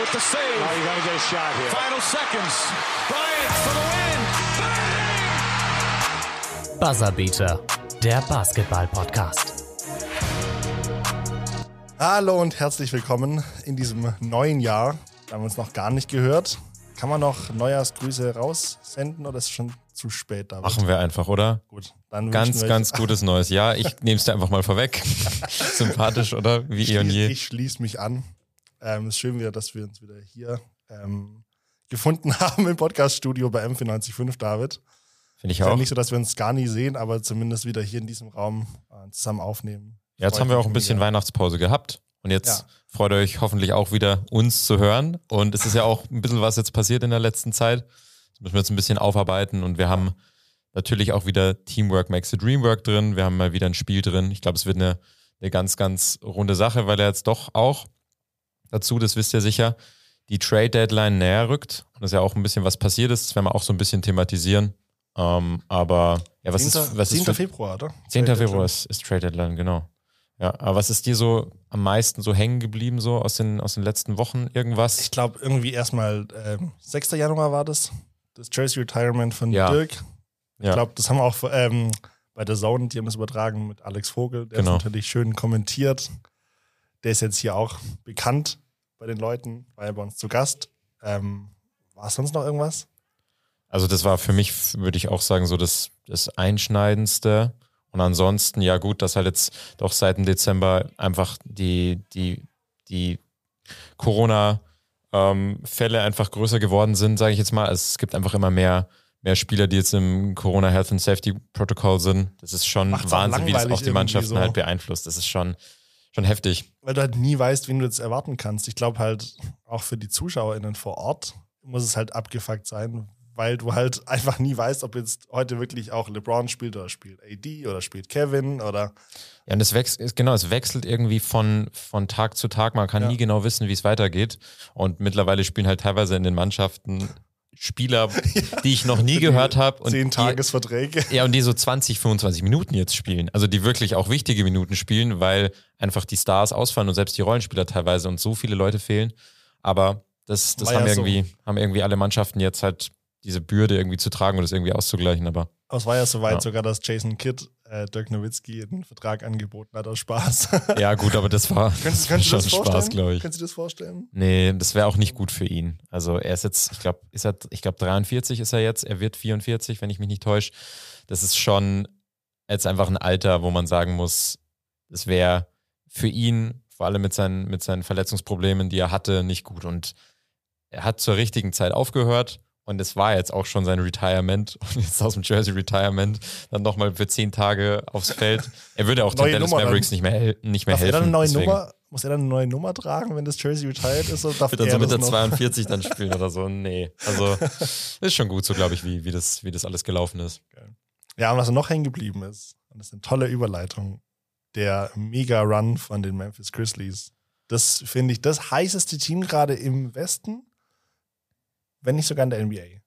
with the save. Now you gotta get a shot here. Final seconds. Bryant for the win. Bang! Buzzerbeater, der Basketball-Podcast. Hallo und herzlich willkommen in diesem neuen Jahr. Wir haben uns noch gar nicht gehört. Kann man noch Neujahrsgrüße raussenden oder ist es schon zu spät? David? Machen wir einfach, oder? Gut, dann Ganz, wir ganz gutes neues Jahr. Ich nehme es dir einfach mal vorweg. Sympathisch, oder? Wie ich, eh und schließ- je. Ich schließe mich an. Ähm, es ist schön wieder, dass wir uns wieder hier ähm, gefunden haben im Podcaststudio bei M495, David. Finde ich Ist ja auch. nicht so, dass wir uns gar nie sehen, aber zumindest wieder hier in diesem Raum äh, zusammen aufnehmen. Ja, jetzt Freut haben wir auch ein bisschen mega. Weihnachtspause gehabt. Und jetzt Ja. freut euch hoffentlich auch wieder, uns zu hören. Und es ist ja auch ein bisschen was jetzt passiert in der letzten Zeit. Das müssen wir jetzt ein bisschen aufarbeiten. Und wir haben natürlich auch wieder Teamwork makes the dream work drin. Wir haben mal wieder ein Spiel drin. Ich glaube, es wird eine, eine ganz, ganz runde Sache, weil er jetzt doch auch dazu, das wisst ihr sicher, die Trade Deadline näher rückt. Und das ist ja auch ein bisschen was passiert ist. Das werden wir auch so ein bisschen thematisieren. Ähm, aber ja, was 10. ist, was 10. ist für, Februar, oder? 10. Februar ist, ist Trade Deadline, genau. Ja, aber was ist dir so am meisten so hängen geblieben, so aus den, aus den letzten Wochen? Irgendwas? Ich glaube, irgendwie erstmal ähm, 6. Januar war das. Das Jersey Retirement von Ja. Dirk. Ich Ja. glaube, das haben wir auch ähm, bei der Zone, die haben das übertragen mit Alex Vogel. Der Genau. ist natürlich schön kommentiert. Der ist jetzt hier auch bekannt bei den Leuten, war ja bei uns zu Gast. Ähm, war sonst noch irgendwas? Also das war für mich, würde ich auch sagen, so das, das Einschneidendste. Und ansonsten, ja gut, dass halt jetzt doch seit dem Dezember einfach die, die, die Corona-Fälle einfach größer geworden sind, sage ich jetzt mal. Also es gibt einfach immer mehr, mehr Spieler, die jetzt im Corona Health and Safety Protocol sind. Das ist schon Macht's Wahnsinn, wie das auch die Mannschaften so. halt beeinflusst. Das ist schon, schon heftig. Weil du halt nie weißt, wen du jetzt erwarten kannst. Ich glaube halt, auch für die ZuschauerInnen vor Ort muss es halt abgefuckt sein, weil du halt einfach nie weißt, ob jetzt heute wirklich auch LeBron spielt oder spielt AD oder spielt Kevin oder Ja, und es wechselt, genau, es wechselt irgendwie von, von Tag zu Tag. Man kann Ja. nie genau wissen, wie es weitergeht. Und mittlerweile spielen halt teilweise in den Mannschaften Spieler, die ich noch nie gehört habe. zehn Tagesverträge. Ja, und die so 20, 25 Minuten jetzt spielen. Also die wirklich auch wichtige Minuten spielen, weil einfach die Stars ausfallen und selbst die Rollenspieler teilweise und so viele Leute fehlen. Aber das, das haben, ja so. irgendwie, haben irgendwie alle Mannschaften jetzt halt diese Bürde irgendwie zu tragen und das irgendwie auszugleichen. Aber Aber es war ja so weit Ja. sogar, dass Jason Kidd äh, Dirk Nowitzki einen Vertrag angeboten hat aus Spaß. ja, gut, aber das war Könntest, könntest schon das Spaß, glaube ich. Könntest du das vorstellen? Nee, das wäre auch nicht gut für ihn. Also er ist jetzt, ich glaube, ist er, ich glaube 43 ist er jetzt, er wird 44, wenn ich mich nicht täusche. Das ist schon jetzt einfach ein Alter, wo man sagen muss, es wäre für ihn, vor allem mit seinen, mit seinen Verletzungsproblemen, die er hatte, nicht gut. Und er hat zur richtigen Zeit aufgehört und es war jetzt auch schon sein Retirement und jetzt aus dem Jersey Retirement dann nochmal für zehn Tage aufs Feld. Er würde auch den Neue Dallas Nummer dann. Mavericks nicht mehr, nicht mehr Darf er helfen. dann eine neue deswegen. Nummer, muss er dann eine neue Nummer tragen, wenn das Jersey retired ist? Oder darf Wird dann er so mit der noch? 42 dann spielen oder so. Nee. Also ist schon gut so, glaube ich, wie, wie, das, wie das alles gelaufen ist. Ja, und was noch hängen geblieben ist, und das ist eine tolle Überleitung, der Mega-Run von den Memphis Grizzlies. Das finde ich das heißeste Team gerade im Westen, wenn nicht sogar in der NBA.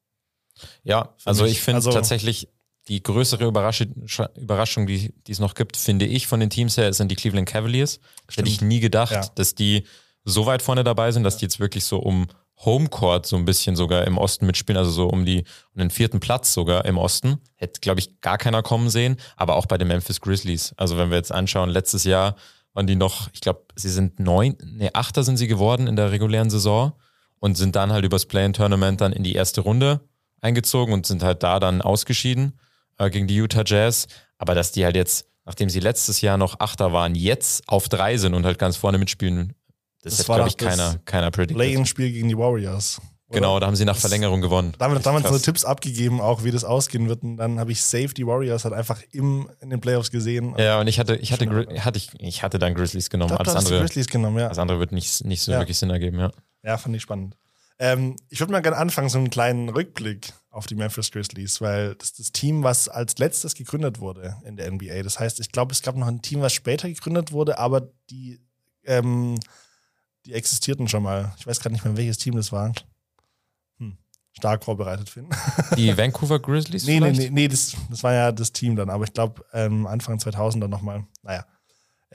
Ja, Für also mich. ich finde Also- tatsächlich die größere Überraschung, die, die es noch gibt, finde ich von den Teams her, sind die Cleveland Cavaliers. Hätte ich nie gedacht, Ja. dass die so weit vorne dabei sind, dass die jetzt wirklich so um Homecourt so ein bisschen sogar im Osten mitspielen, also so um die um den vierten Platz sogar im Osten. Hätte, glaube ich, gar keiner kommen sehen, aber auch bei den Memphis Grizzlies. Also wenn wir jetzt anschauen, letztes Jahr waren die noch, ich glaube, sie sind neun, nee, Achter sind sie geworden in der regulären Saison und sind dann halt übers Play-in-Tournament dann in die erste Runde eingezogen und sind halt da dann ausgeschieden äh, gegen die Utah Jazz. Aber dass die halt jetzt, nachdem sie letztes Jahr noch Achter waren, jetzt auf drei sind und halt ganz vorne mitspielen, das, Das hätte, war glaube ich, das keiner, keiner predicted. Play-in-Spiel gegen die Warriors. oder? Genau, da haben sie nach Das- Verlängerung gewonnen. Da haben wir damals so. Tipps abgegeben, auch wie das ausgehen wird. Und dann habe ich Safe die Warriors halt einfach im, in den Playoffs gesehen. Ja, und ich hatte, ich hatte, hatte ich, ich hatte dann Grizzlies genommen. ich hast die andere, Grizzlies genommen, ja. das andere wird nicht, nicht so Ja. wirklich Sinn ergeben, ja. Ja, fand ich spannend. Ähm, ich würde mal gerne anfangen, so einen kleinen Rückblick auf die Memphis Grizzlies, weil das ist das Team, was als letztes gegründet wurde in der NBA. Das heißt, ich glaube, es gab noch ein Team, was später gegründet wurde, aber die, ähm, die existierten schon mal. Ich weiß gerade nicht mehr, welches Team das war. Hm. Stark vorbereitet, Finn. Die Vancouver Grizzlies Nee, nee, nee, nee das, das war ja das Team dann, aber ich glaube, ähm, Anfang 2000 dann nochmal. Naja.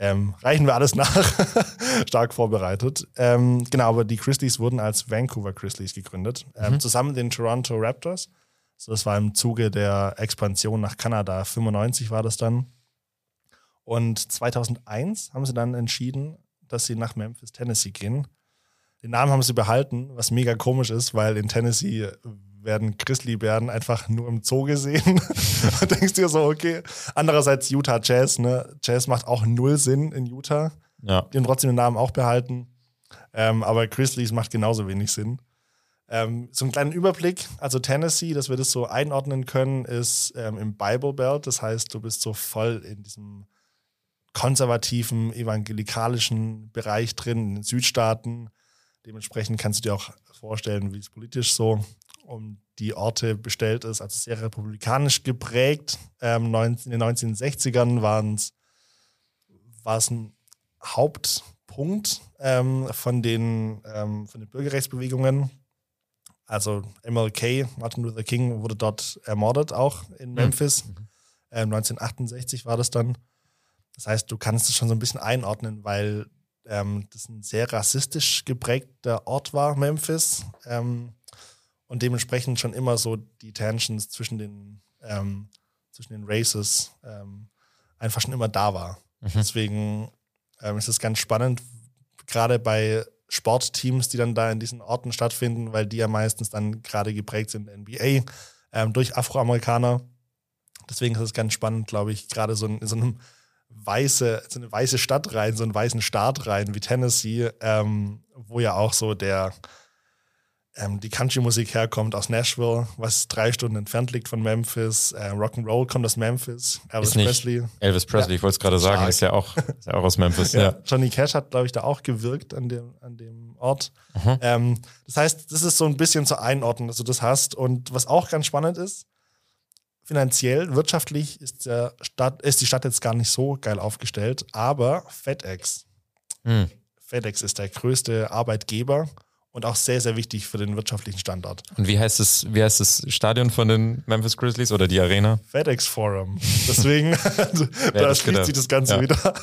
Ähm, reichen wir alles nach. Stark vorbereitet. Ähm, genau, aber die Grizzlies wurden als Vancouver Grizzlies gegründet, ähm, Mhm. zusammen mit den Toronto Raptors. So, das war im Zuge der Expansion nach Kanada. 95 war das dann. Und 2001 haben sie dann entschieden, dass sie nach Memphis, Tennessee gehen. Den Namen haben sie behalten, was mega komisch ist, weil in Tennessee werden Grizzlybären einfach nur im Zoo gesehen. da denkst du dir so, okay. Andererseits Utah Jazz, ne? Jazz macht auch null Sinn in Utah. Ja. Die haben trotzdem den Namen auch behalten. Ähm, aber Grizzlies macht genauso wenig Sinn. Ähm, so einen kleinen Überblick. Also Tennessee, dass wir das so einordnen können, ist ähm, im Bible Belt. Das heißt, du bist so voll in diesem konservativen, evangelikalischen Bereich drin, in den Südstaaten. Dementsprechend kannst du dir auch vorstellen, wie es politisch so um die Orte bestellt ist. Also sehr republikanisch geprägt. Ähm, neun- in den 1960ern waren es war es ein Hauptpunkt ähm, von, den, ähm, von den Bürgerrechtsbewegungen. Also MLK, Martin Luther King, wurde dort ermordet, auch in Memphis. Ähm, 1968 war das dann. Das heißt, du kannst es schon so ein bisschen einordnen, weil ähm, das ein sehr rassistisch geprägter Ort war, Memphis. Ähm, und dementsprechend schon immer so die Tensions zwischen den, ähm, zwischen den Races ähm, einfach schon immer da war. Deswegen ähm, ist es ganz spannend, gerade bei Sportteams, die dann da in diesen Orten stattfinden, weil die ja meistens dann gerade geprägt sind NBA ähm, durch Afroamerikaner. Deswegen ist es ganz spannend, glaube ich, gerade so in, in so einem weiße, so eine weiße Stadt rein, so einen weißen Staat rein wie Tennessee, ähm, wo ja auch so der ähm, die Country-Musik herkommt aus Nashville, was drei Stunden entfernt liegt von Memphis. Äh, Rock'n'Roll kommt aus Memphis. Elvis Presley. Elvis Presley, ich wollte es gerade sagen, ist ja auch, ist ja auch aus Memphis. Ja. ja. Johnny Cash hat, glaube ich, da auch gewirkt an dem, an dem Ort. Mhm. Ähm, das heißt, das ist so ein bisschen zur Einordnung, dass du das hast. Und was auch ganz spannend ist, finanziell, wirtschaftlich ist, der Stadt, ist die Stadt jetzt gar nicht so geil aufgestellt, aber FedEx, Hm. FedEx ist der größte Arbeitgeber und auch sehr, sehr wichtig für den wirtschaftlichen Standort. Und wie heißt es, wie heißt das Stadion von den Memphis Grizzlies oder die Arena? FedEx Forum. Deswegen, da das schließt gedacht? sich das Ganze Ja. wieder.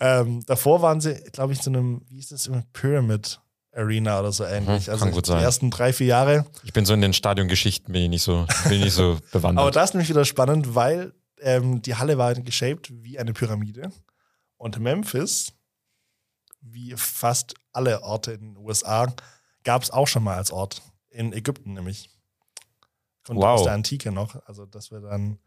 Ähm, davor waren sie, glaube ich, so einem, wie ist das, immer Pyramid Arena oder so ähnlich. Mhm, also kann gut die sein. ersten drei, vier Jahre. Ich bin so in den Stadiongeschichten, bin ich nicht so, bin ich nicht so bewandert. Aber da ist nämlich wieder spannend, weil ähm, die Halle war geshaped wie eine Pyramide. Und Memphis, wie fast alle Orte in den USA, gab es auch schon mal als Ort. In Ägypten nämlich. Kommt Wow. aus der Antike noch. Also, das wir dann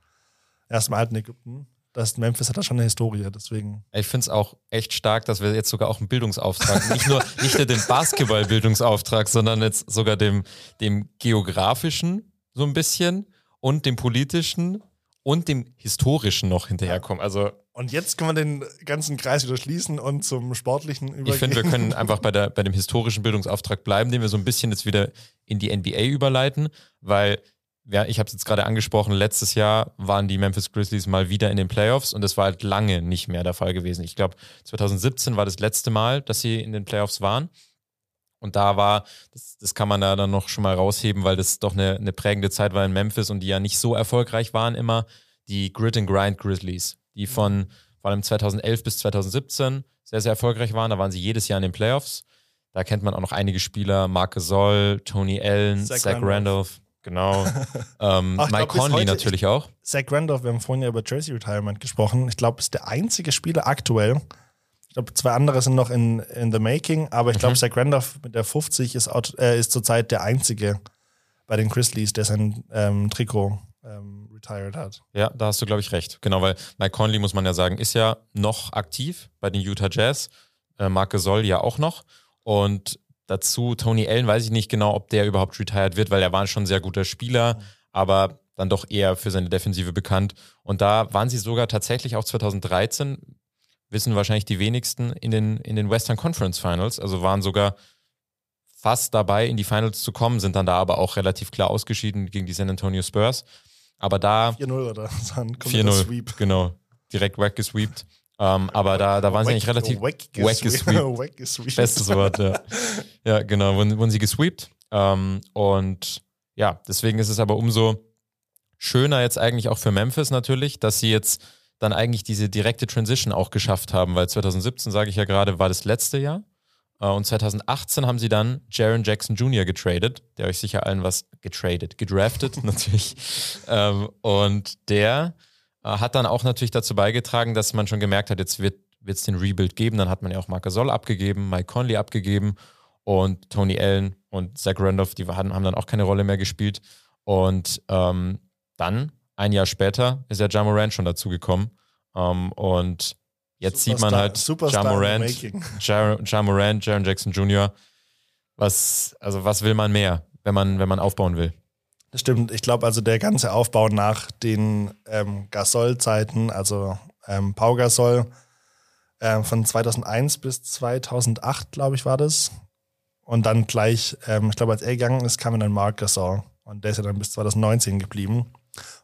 erst im alten Ägypten. Das Memphis hat da schon eine Historie, deswegen. Ich finde es auch echt stark, dass wir jetzt sogar auch einen Bildungsauftrag, nicht nur, nicht nur den Basketball-Bildungsauftrag, sondern jetzt sogar dem, dem geografischen so ein bisschen und dem politischen und dem historischen noch hinterherkommen. Also Und jetzt können wir den ganzen Kreis wieder schließen und zum Sportlichen übergehen. ich finde, wir können einfach bei, der, bei dem historischen Bildungsauftrag bleiben, den wir so ein bisschen jetzt wieder in die NBA überleiten, weil ja, ich habe es jetzt gerade angesprochen, letztes Jahr waren die Memphis Grizzlies mal wieder in den Playoffs und das war halt lange nicht mehr der Fall gewesen. Ich glaube, 2017 war das letzte Mal, dass sie in den Playoffs waren. Und da war, das, das kann man da dann noch schon mal rausheben, weil das doch eine, eine prägende Zeit war in Memphis und die ja nicht so erfolgreich waren immer, die Grit and Grind Grizzlies, die von vor allem 2011 bis 2017 sehr, sehr erfolgreich waren. Da waren sie jedes Jahr in den Playoffs. Da kennt man auch noch einige Spieler, Marc Gasol, Tony Allen, Zach Zach, Randolph. Randolph, genau. ähm, Ach, ich Mike glaub, Conley natürlich auch. Zach Randolph, wir haben vorhin ja über Jersey Retirement gesprochen. Ich glaube, ist der einzige Spieler aktuell. Ich glaube, zwei andere sind noch in, in the making, aber ich glaube, Mhm. Zach Randolph mit der 50 ist, out, äh, ist zurzeit der einzige bei den Grizzlies, der sein ähm, Trikot ähm, retired hat. Ja, da hast du, glaube ich, recht. Genau, weil Mike Conley, muss man ja sagen, ist ja noch aktiv bei den Utah Jazz. Äh, Marc Gasol ja auch noch. Und dazu Tony Allen, weiß ich nicht genau, ob der überhaupt retired wird, weil er war schon ein sehr guter Spieler, aber dann doch eher für seine Defensive bekannt. Und da waren sie sogar tatsächlich auch 2013, wissen wahrscheinlich die wenigsten, in den, in den Western Conference Finals. Also waren sogar fast dabei, in die Finals zu kommen, sind dann da aber auch relativ klar ausgeschieden gegen die San Antonio Spurs. Aber da 4-0 oder ein kompletter 4-0, Sweep. genau, direkt weggesweept. Ähm, aber da, da waren sie eigentlich relativ. Weggesweept. Bestes Wort, ja. Ja, genau, wurden, wurden sie gesweept. Ähm, und ja, deswegen ist es aber umso schöner jetzt eigentlich auch für Memphis natürlich, dass sie jetzt dann eigentlich diese direkte Transition auch geschafft haben, weil 2017, sage ich ja gerade, war das letzte Jahr. Äh, und 2018 haben sie dann Jaron Jackson Jr. getradet, der euch sicher allen was getradet, gedraftet natürlich. Ähm, und der äh, hat dann auch natürlich dazu beigetragen, dass man schon gemerkt hat, jetzt wird es den Rebuild geben. Dann hat man ja auch Marc Gasol abgegeben, Mike Conley abgegeben und Tony Allen und Zach Randolph, die haben, haben dann auch keine Rolle mehr gespielt. Und ähm, dann, ein Jahr später, ist ja Jamorant schon dazugekommen. Ähm, und jetzt Superstar, sieht man halt Jamorant, Jamorant, Jaron Jackson Jr. Was, also was will man mehr, wenn man, wenn man aufbauen will? Das stimmt. Ich glaube, also der ganze Aufbau nach den ähm, Gasol-Zeiten, also ähm, Pau Gasol, äh, von 2001 bis 2008, glaube ich, war das. Und dann gleich, ähm, ich glaube, als er gegangen ist, kam dann Marc Gasol. Und der ist ja dann bis 2019 geblieben.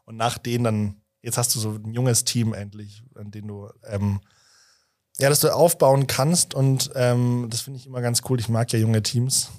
Und nach denen dann, jetzt hast du so ein junges Team endlich, an dem du, ähm, ja, dass du aufbauen kannst. Und ähm, das finde ich immer ganz cool. Ich mag ja junge Teams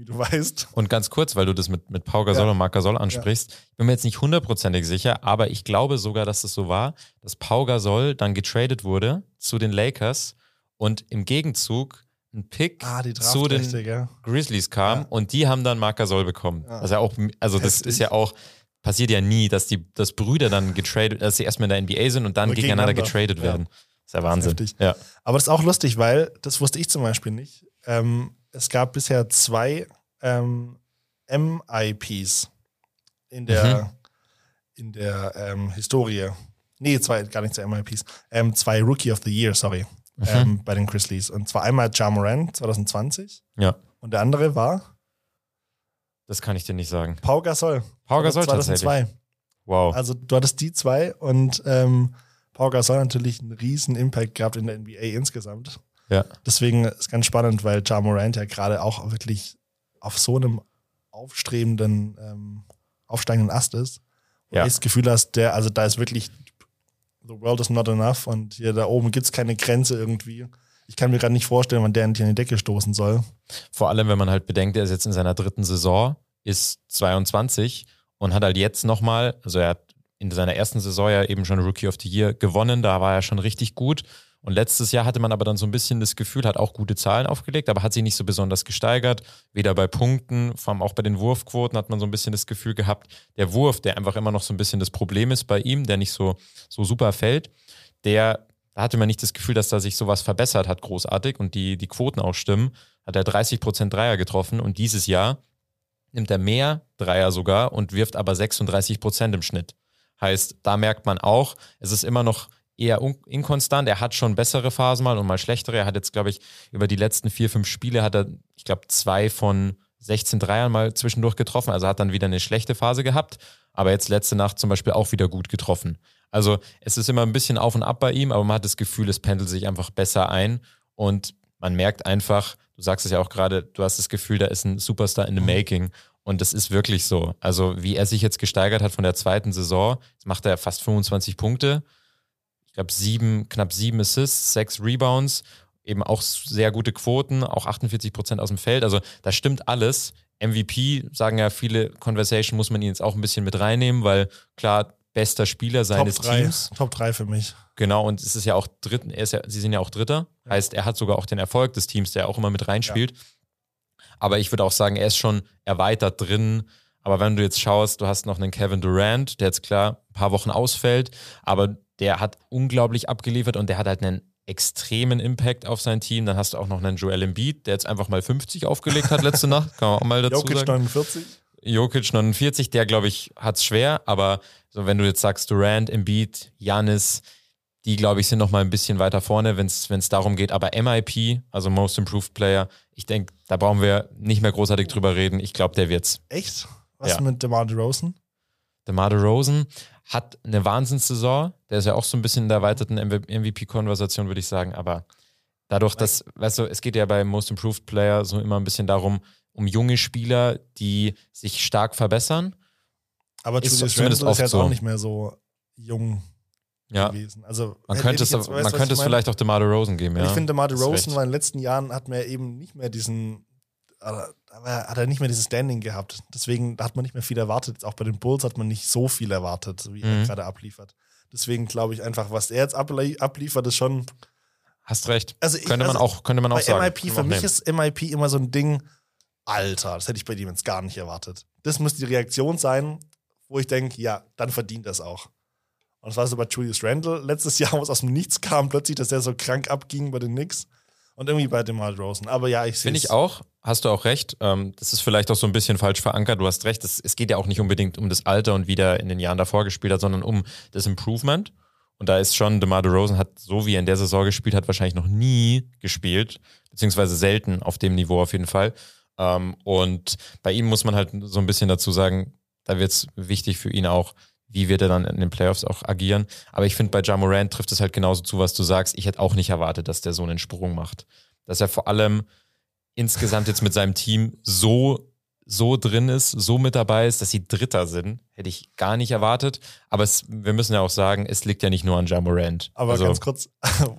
wie du weißt. Und ganz kurz, weil du das mit, mit Pau Gasol ja. und Marc Gasol ansprichst, ja. ich bin mir jetzt nicht hundertprozentig sicher, aber ich glaube sogar, dass es so war, dass Pau Gasol dann getradet wurde zu den Lakers und im Gegenzug ein Pick ah, zu den ja. Grizzlies kam und die haben dann Marc Gasol bekommen. Also auch, also das ist ja auch, passiert ja nie, dass die dass Brüder dann getradet, dass sie erstmal in der NBA sind und dann gegeneinander, gegeneinander getradet werden. Ist ja Wahnsinn. Das ist ja. Aber das ist auch lustig, weil das wusste ich zum Beispiel nicht. Ähm, es gab bisher zwei ähm, MIPs in der, mhm. in der ähm, Historie. Nee, zwei, gar nicht zwei MIPs. Ähm, zwei Rookie of the Year, sorry, mhm. ähm, bei den Grizzlies. Und zwar einmal Ja Moran 2020. Ja. Und der andere war? Das kann ich dir nicht sagen. Pau Gasol. Pau Gasol 2002. Wow. Also du hattest die zwei und ähm, Pau Gasol natürlich einen riesen Impact gehabt in der NBA insgesamt. Ja. Deswegen ist ganz spannend, weil Ja Morant ja gerade auch wirklich auf so einem aufstrebenden, ähm, aufsteigenden Ast ist. Und ja. das Gefühl hast, der, also da ist wirklich, the world is not enough und hier da oben gibt es keine Grenze irgendwie. Ich kann mir gerade nicht vorstellen, wann der endlich an die Decke stoßen soll. Vor allem, wenn man halt bedenkt, er ist jetzt in seiner dritten Saison, ist 22 und hat halt jetzt nochmal, also er hat in seiner ersten Saison ja eben schon Rookie of the Year gewonnen, da war er schon richtig gut und letztes Jahr hatte man aber dann so ein bisschen das Gefühl, hat auch gute Zahlen aufgelegt, aber hat sich nicht so besonders gesteigert. Weder bei Punkten, vor allem auch bei den Wurfquoten hat man so ein bisschen das Gefühl gehabt, der Wurf, der einfach immer noch so ein bisschen das Problem ist bei ihm, der nicht so, so super fällt, der, da hatte man nicht das Gefühl, dass da sich sowas verbessert hat, großartig und die, die Quoten auch stimmen. Hat er 30% Dreier getroffen und dieses Jahr nimmt er mehr Dreier sogar und wirft aber 36% im Schnitt. Heißt, da merkt man auch, es ist immer noch eher inkonstant. Er hat schon bessere Phasen mal und mal schlechtere. Er hat jetzt, glaube ich, über die letzten vier, fünf Spiele hat er, ich glaube, zwei von 16 Dreiern mal zwischendurch getroffen. Also hat dann wieder eine schlechte Phase gehabt. Aber jetzt letzte Nacht zum Beispiel auch wieder gut getroffen. Also es ist immer ein bisschen auf und ab bei ihm, aber man hat das Gefühl, es pendelt sich einfach besser ein. Und man merkt einfach, du sagst es ja auch gerade, du hast das Gefühl, da ist ein Superstar in the mhm. making. Und das ist wirklich so. Also wie er sich jetzt gesteigert hat von der zweiten Saison, jetzt macht er fast 25 Punkte ich glaube, sieben, knapp sieben Assists, sechs Rebounds, eben auch sehr gute Quoten, auch 48 Prozent aus dem Feld. Also da stimmt alles. MVP, sagen ja viele Conversation, muss man ihn jetzt auch ein bisschen mit reinnehmen, weil klar, bester Spieler seines Top drei, Teams. Top 3 für mich. Genau, und es ist ja auch dritten, er ist ja, sie sind ja auch Dritter. Ja. Heißt, er hat sogar auch den Erfolg des Teams, der auch immer mit reinspielt. Ja. Aber ich würde auch sagen, er ist schon erweitert drin. Aber wenn du jetzt schaust, du hast noch einen Kevin Durant, der jetzt klar ein paar Wochen ausfällt, aber der hat unglaublich abgeliefert und der hat halt einen extremen Impact auf sein Team. Dann hast du auch noch einen Joel Embiid, der jetzt einfach mal 50 aufgelegt hat letzte Nacht. Kann man auch mal dazu Jokic sagen. 49. Jokic 49, der glaube ich hat es schwer, aber so wenn du jetzt sagst Durant, Embiid, Janis, die glaube ich sind noch mal ein bisschen weiter vorne, wenn es darum geht. Aber MIP, also Most Improved Player, ich denke, da brauchen wir nicht mehr großartig drüber reden. Ich glaube, der wird's. Echt? Was ja. mit DeMar DeRozan? DeMar DeRozan hat eine Wahnsinnssaison. Der ist ja auch so ein bisschen in der erweiterten MVP-Konversation, würde ich sagen. Aber dadurch, dass, weißt du, es geht ja bei Most Improved Player so immer ein bisschen darum, um junge Spieler, die sich stark verbessern. Aber ist Julius zumindest Randle ist jetzt so. auch nicht mehr so jung ja. gewesen. Also, man könnte es, jetzt, man könnte es vielleicht auch DeMar DeRozan geben, ja. Ich finde, DeMar DeRozan war in den letzten Jahren, hat mir eben nicht mehr diesen aber hat er nicht mehr dieses Standing gehabt. Deswegen hat man nicht mehr viel erwartet. Auch bei den Bulls hat man nicht so viel erwartet, wie mhm. er gerade abliefert. Deswegen glaube ich einfach, was er jetzt ablie abliefert, ist schon. Hast recht. Also ich- könnte man also auch, könnte man auch sagen. MIP, man für mich ist MIP immer so ein Ding, Alter, das hätte ich bei dem jetzt gar nicht erwartet. Das muss die Reaktion sein, wo ich denke, ja, dann verdient das auch. Und das war so bei Julius Randle letztes Jahr, wo es aus dem Nichts kam, plötzlich, dass der so krank abging bei den Knicks. Und irgendwie bei DeMar Rosen. Aber ja, ich sehe Finde ich auch, hast du auch recht. Ähm, das ist vielleicht auch so ein bisschen falsch verankert. Du hast recht, es, geht ja auch nicht unbedingt um das Alter und wie der in den Jahren davor gespielt hat, sondern um das Improvement. Und da ist schon, DeMar DeRozan hat, so wie er in der Saison gespielt hat, wahrscheinlich noch nie gespielt, beziehungsweise selten auf dem Niveau auf jeden Fall. Ähm, und bei ihm muss man halt so ein bisschen dazu sagen, da wird es wichtig für ihn auch, wie wird er dann in den Playoffs auch agieren. Aber ich finde, bei Ja Morant trifft es halt genauso zu, was du sagst. Ich hätte auch nicht erwartet, dass der so einen Sprung macht. Dass er vor allem insgesamt jetzt mit seinem Team so, so drin ist, so mit dabei ist, dass sie Dritter sind, hätte ich gar nicht erwartet. Aber es, wir müssen ja auch sagen, es liegt ja nicht nur an Ja Morant. Aber also, ganz kurz.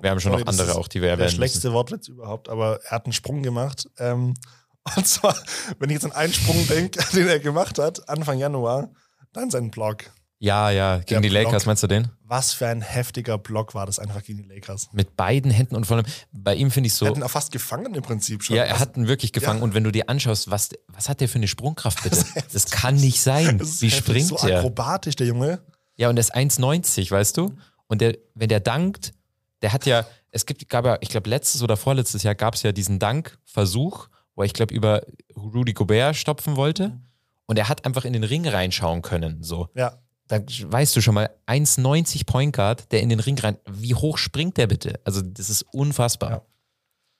wir haben schon Sorry, noch andere auch, die wir Der erwähnen schlechteste müssen. Wortwitz überhaupt, aber er hat einen Sprung gemacht. Ähm, und zwar, wenn ich jetzt an einen Sprung denke, den er gemacht hat, Anfang Januar, dann sein Block. Ja, ja, gegen Der die Lakers, Block. meinst du den? Was für ein heftiger Block war das einfach gegen die Lakers. Mit beiden Händen und vor allem, bei ihm finde ich so. Er hat ihn auch fast gefangen im Prinzip schon. Ja, er hat ihn wirklich gefangen. Ja. Und wenn du dir anschaust, was, was hat der für eine Sprungkraft bitte? Das kann nicht sein. Das ist Wie heftig, springt so der? akrobatisch, der Junge. Ja, und der ist 1,90, weißt du? Und der, wenn der dankt, der hat ja, es gibt, gab ja, ich glaube, letztes oder vorletztes Jahr gab es ja diesen Dankversuch, wo er, ich glaube, über Rudy Gobert stopfen wollte. Und er hat einfach in den Ring reinschauen können. So. Ja. Da weißt du schon mal, 1,90 Point Guard, der in den Ring rein. Wie hoch springt der bitte? Also, das ist unfassbar. Ja.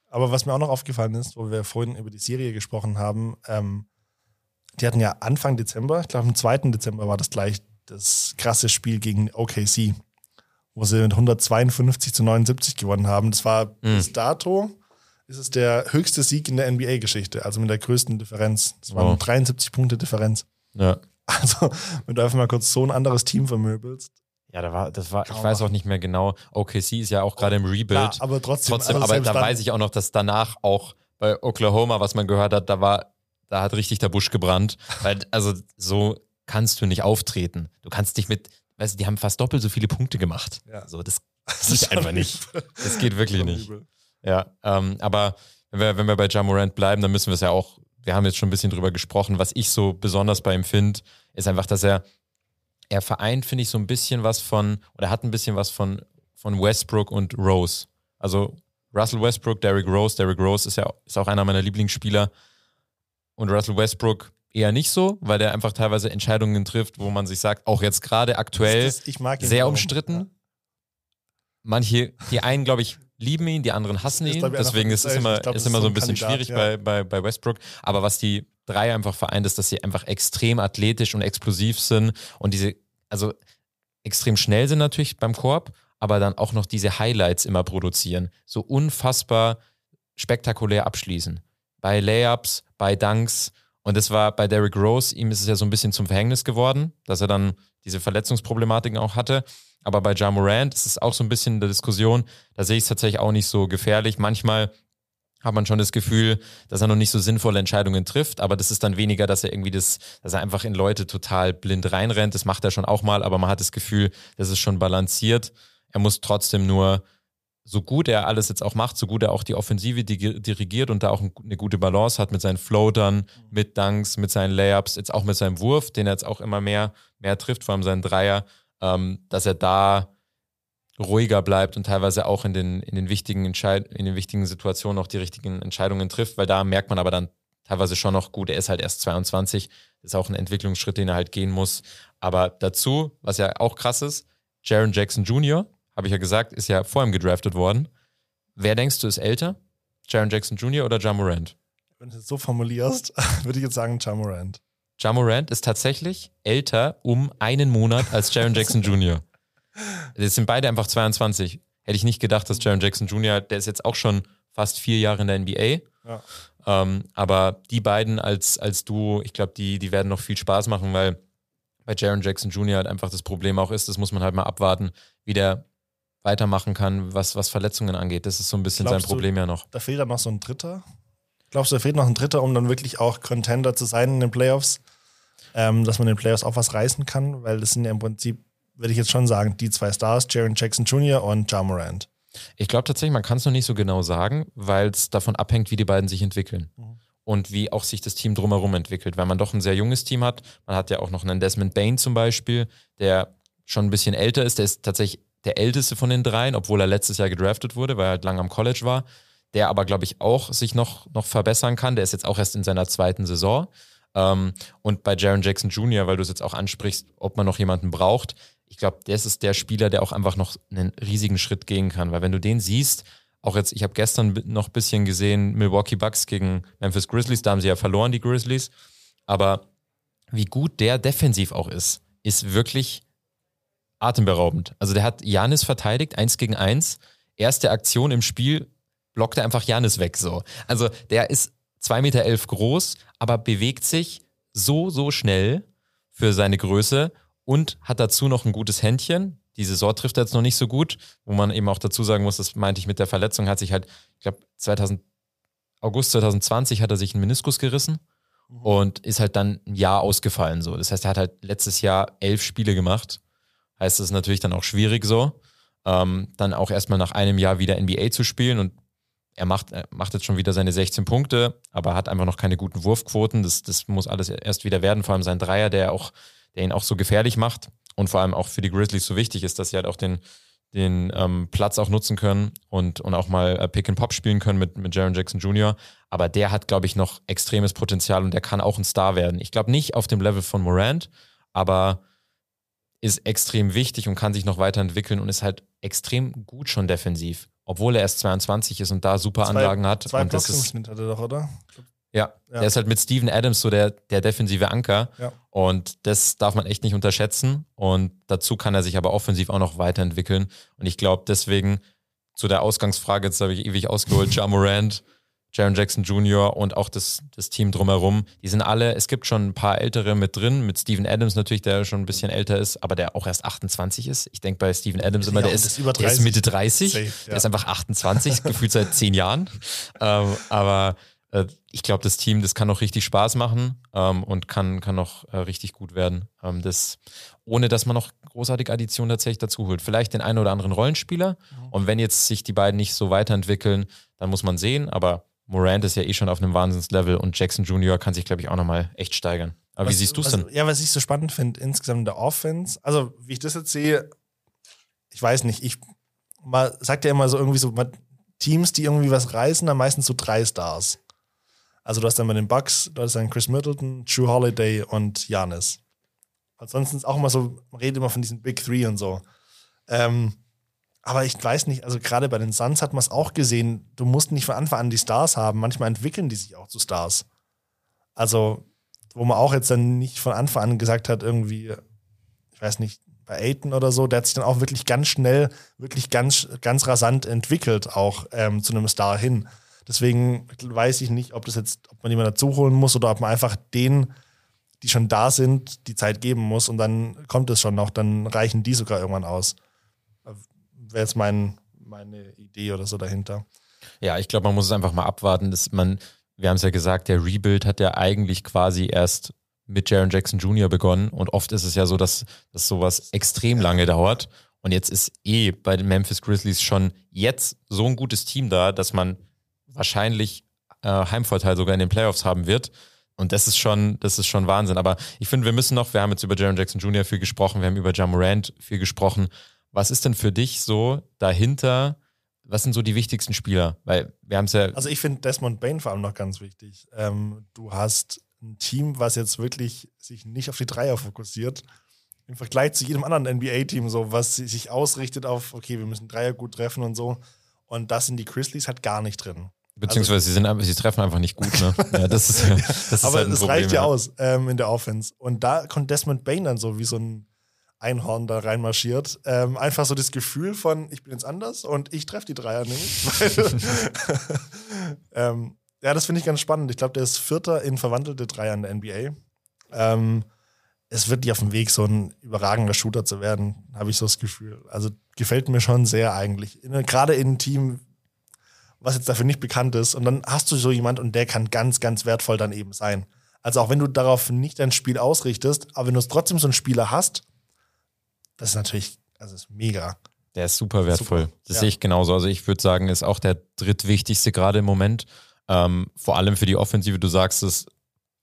Aber was mir auch noch aufgefallen ist, wo wir vorhin über die Serie gesprochen haben, ähm, die hatten ja Anfang Dezember, ich glaube am 2. Dezember war das gleich das krasse Spiel gegen OKC, wo sie mit 152 zu 79 gewonnen haben. Das war bis dato ist es der höchste Sieg in der NBA-Geschichte, also mit der größten Differenz. Das waren Wow. 73 Punkte Differenz. Ja. Also, wenn du einfach mal kurz so ein anderes Team vermöbelst. Ja, da war, das war, ich Kaum weiß auch nicht mehr genau. OKC ist ja auch gerade im Rebuild. Klar, aber trotzdem. Trotzdem, also aber da weiß ich auch noch, dass danach auch bei Oklahoma, was man gehört hat, da war, da hat richtig der Busch gebrannt. Weil, also so kannst du nicht auftreten. Du kannst dich mit, weißt du, die haben fast doppelt so viele Punkte gemacht. Ja. So, das Das geht einfach nicht. Das geht wirklich nicht. übel. Ja, ähm, aber wenn wir, wenn wir bei Ja Morant bleiben, dann müssen wir es ja auch, wir haben jetzt schon ein bisschen drüber gesprochen, was ich so besonders bei ihm finde, ist einfach, dass er, er vereint, finde ich, so ein bisschen was von, oder hat ein bisschen was von, von Westbrook und Rose. Also Russell Westbrook, Derrick Rose, Derrick Rose ist ja ist auch einer meiner Lieblingsspieler und Russell Westbrook eher nicht so, weil der einfach teilweise Entscheidungen trifft, wo man sich sagt, auch jetzt gerade aktuell, Das- sehr umstritten. Ja. Manche, die einen, glaube ich, lieben ihn, die anderen hassen Ist, ihn. einer Deswegen ist es immer, glaub, ist immer ist so ein bisschen Kandidat, schwierig ja. bei, bei, bei Westbrook. Aber was die drei einfach vereint, ist, dass sie einfach extrem athletisch und explosiv sind und diese, also extrem schnell sind natürlich beim Korb, aber dann auch noch diese Highlights immer produzieren. So unfassbar spektakulär abschließen. Bei Layups, bei Dunks. Und das war bei Derrick Rose, ihm ist es ja so ein bisschen zum Verhängnis geworden, dass er dann diese Verletzungsproblematiken auch hatte. Aber bei Ja Morant ist es auch so ein bisschen in der Diskussion, da sehe ich es tatsächlich auch nicht so gefährlich. Manchmal hat man schon das Gefühl, dass er noch nicht so sinnvolle Entscheidungen trifft, aber das ist dann weniger, dass er irgendwie das, dass er einfach in Leute total blind reinrennt. Das macht er schon auch mal, aber man hat das Gefühl, das ist schon balanciert. Er muss trotzdem nur, so gut er alles jetzt auch macht, so gut er auch die Offensive dirigiert und da auch ein- eine gute Balance hat mit seinen Floatern, mit Dunks, mit seinen Layups, jetzt auch mit seinem Wurf, den er jetzt auch immer mehr, mehr trifft, vor allem seinen Dreier, ähm, dass er da ruhiger bleibt und teilweise auch in den, in den wichtigen in den wichtigen Situationen auch die richtigen Entscheidungen trifft, weil da merkt man aber dann teilweise schon noch, gut, er ist halt erst 22, ist auch ein Entwicklungsschritt, den er halt gehen muss. Aber dazu, was ja auch krass ist, Jaron Jackson Jr., habe ich ja gesagt, ist ja vor ihm gedraftet worden. Wer denkst du ist älter? Jaron Jackson Jr. oder Ja Morant? Wenn du es so formulierst, würde ich jetzt sagen. Ja Morant ist tatsächlich älter um einen Monat als Jaron Jackson Jr. Das sind beide einfach 22. Hätte ich nicht gedacht, dass Jaron Jackson Jr., der ist jetzt auch schon fast vier Jahre in der NBA. Ja. Ähm, aber die beiden als, als Duo, ich glaube, die, die werden noch viel Spaß machen, weil bei Jaron Jackson Jr. halt einfach das Problem auch ist, das muss man halt mal abwarten, wie der weitermachen kann, was, was Verletzungen angeht. Das ist so ein bisschen Glaubst sein du- Problem ja noch. Da fehlt dann noch so ein Dritter. Glaubst du, da fehlt noch ein Dritter, um dann wirklich auch Contender zu sein in den Playoffs? Ähm, dass man in den Playoffs auch was reißen kann, weil das sind ja im Prinzip würde ich jetzt schon sagen, die zwei Stars, Jaron Jackson Jr. und Ja Morant. Ich glaube tatsächlich, man kann es noch nicht so genau sagen, weil es davon abhängt, wie die beiden sich entwickeln. Mhm. Und wie auch sich das Team drumherum entwickelt, weil man doch ein sehr junges Team hat. Man hat ja auch noch einen Desmond Bain zum Beispiel, der schon ein bisschen älter ist. Der ist tatsächlich der älteste von den dreien, obwohl er letztes Jahr gedraftet wurde, weil er halt lange am College war. Der aber, glaube ich, auch sich noch, noch verbessern kann. Der ist jetzt auch erst in seiner zweiten Saison. Ähm, und bei Jaron Jackson Jr., weil du es jetzt auch ansprichst, ob man noch jemanden braucht, ich glaube, das ist der Spieler, der auch einfach noch einen riesigen Schritt gehen kann. Weil wenn du den siehst, auch jetzt, ich habe gestern noch ein bisschen gesehen, Milwaukee Bucks gegen Memphis Grizzlies, da haben sie ja verloren, die Grizzlies. Aber wie gut der defensiv auch ist, ist wirklich atemberaubend. Also der hat Janis verteidigt, eins gegen eins. Erste Aktion im Spiel blockt er einfach Janis weg so. Also der ist 2,11 Meter elf groß, aber bewegt sich so, so schnell für seine Größe und hat dazu noch ein gutes Händchen. Die Saison trifft er jetzt noch nicht so gut, wo man eben auch dazu sagen muss, das meinte ich mit der Verletzung, hat sich halt, ich glaube, 2000, August 2020 hat er sich einen Meniskus gerissen mhm. und ist halt dann ein Jahr ausgefallen. So. Das heißt, er hat halt letztes Jahr elf Spiele gemacht. Heißt, es ist natürlich dann auch schwierig so. Ähm, dann auch erstmal nach einem Jahr wieder NBA zu spielen und er macht, er macht jetzt schon wieder seine 16 Punkte, aber hat einfach noch keine guten Wurfquoten. Das, das muss alles erst wieder werden. Vor allem sein Dreier, der auch, der ihn auch so gefährlich macht und vor allem auch für die Grizzlies so wichtig ist, dass sie halt auch den, den ähm, Platz auch nutzen können und, und auch mal äh, Pick and Pop spielen können mit, mit Jaron Jackson Jr. Aber der hat, glaube ich, noch extremes Potenzial und der kann auch ein Star werden. Ich glaube nicht auf dem Level von Morant, aber ist extrem wichtig und kann sich noch weiterentwickeln und ist halt extrem gut schon defensiv obwohl er erst 22 ist und da super zwei, Anlagen hat. Zwei und Blocks im Schnitt hat er doch, oder? Ja, ja, der ist halt mit Steven Adams so der, der defensive Anker. Ja. Und das darf man echt nicht unterschätzen. Und dazu kann er sich aber offensiv auch noch weiterentwickeln. Und ich glaube, deswegen zu der Ausgangsfrage, jetzt habe ich ewig ausgeholt, Ja Morant, Jaron Jackson Jr. und auch das, das Team drumherum. Die sind alle, es gibt schon ein paar Ältere mit drin, mit Steven Adams natürlich, der schon ein bisschen älter ist, aber der auch erst 28 ist. Ich denke bei Steven Adams immer, ja, der, ist, der ist Mitte 30, Safe, ja. der ist einfach 28, gefühlt seit zehn Jahren. Ähm, aber äh, ich glaube, das Team, das kann noch richtig Spaß machen ähm, und kann, kann noch äh, richtig gut werden. Ähm, das, ohne dass man noch großartige Additionen tatsächlich dazu holt. Vielleicht den einen oder anderen Rollenspieler. Mhm. Und wenn jetzt sich die beiden nicht so weiterentwickeln, dann muss man sehen, aber Morant ist ja eh schon auf einem Wahnsinnslevel und Jackson Jr. kann sich, glaube ich, auch nochmal echt steigern. Aber was, wie siehst du es denn? Ja, was ich so spannend finde, insgesamt in der Offense, also wie ich das jetzt sehe, ich weiß nicht, ich man sagt ja immer so irgendwie so, Teams, die irgendwie was reißen, dann meistens so drei Stars. Also du hast dann bei den Bucks, du hast dann Chris Middleton, True Holiday und Janis. Ansonsten ist auch immer so, man redet immer von diesen Big Three und so. Ähm, aber ich weiß nicht, also gerade bei den Suns hat man es auch gesehen, du musst nicht von Anfang an die Stars haben. Manchmal entwickeln die sich auch zu Stars. Also, wo man auch jetzt dann nicht von Anfang an gesagt hat, irgendwie, ich weiß nicht, bei Aiton oder so, der hat sich dann auch wirklich ganz schnell, wirklich ganz, ganz rasant entwickelt, auch ähm, zu einem Star hin. Deswegen weiß ich nicht, ob das jetzt, ob man jemanden dazu holen muss oder ob man einfach denen, die schon da sind, die Zeit geben muss und dann kommt es schon noch, dann reichen die sogar irgendwann aus wäre jetzt mein, meine Idee oder so dahinter. Ja, ich glaube, man muss es einfach mal abwarten, dass man, wir haben es ja gesagt, der Rebuild hat ja eigentlich quasi erst mit Jaron Jackson Jr. begonnen und oft ist es ja so, dass, dass sowas extrem lange dauert. Und jetzt ist eh bei den Memphis Grizzlies schon jetzt so ein gutes Team da, dass man wahrscheinlich äh, Heimvorteil sogar in den Playoffs haben wird. Und das ist schon, das ist schon Wahnsinn. Aber ich finde, wir müssen noch, wir haben jetzt über Jaron Jackson Jr. viel gesprochen, wir haben über Jamorant viel gesprochen. Was ist denn für dich so dahinter? Was sind so die wichtigsten Spieler? Weil wir haben es ja. Also ich finde Desmond Bain vor allem noch ganz wichtig. Ähm, du hast ein Team, was jetzt wirklich sich nicht auf die Dreier fokussiert. Im Vergleich zu jedem anderen NBA-Team, so was sich ausrichtet auf, okay, wir müssen Dreier gut treffen und so. Und das sind die Grizzlies halt gar nicht drin. Beziehungsweise also, sie, sind, sie treffen einfach nicht gut. Ne? ja, das ist, das ist Aber halt es reicht ja aus ähm, in der Offense. Und da kommt Desmond Bain dann so wie so ein Einhorn da reinmarschiert. Ähm, einfach so das Gefühl von, ich bin jetzt anders und ich treffe die Dreier nämlich. ähm, ja, das finde ich ganz spannend. Ich glaube, der ist Vierter in verwandelte Dreier in der NBA. Ähm, es wird nicht auf dem Weg, so ein überragender Shooter zu werden, habe ich so das Gefühl. Also gefällt mir schon sehr eigentlich. Gerade in einem Team, was jetzt dafür nicht bekannt ist. Und dann hast du so jemand und der kann ganz, ganz wertvoll dann eben sein. Also auch wenn du darauf nicht dein Spiel ausrichtest, aber wenn du trotzdem so einen Spieler hast, das ist natürlich, also ist mega. Der ist super wertvoll. Super, Das ja. sehe ich genauso. Also ich würde sagen, ist auch der drittwichtigste gerade im Moment. Ähm, vor allem für die Offensive. Du sagst es,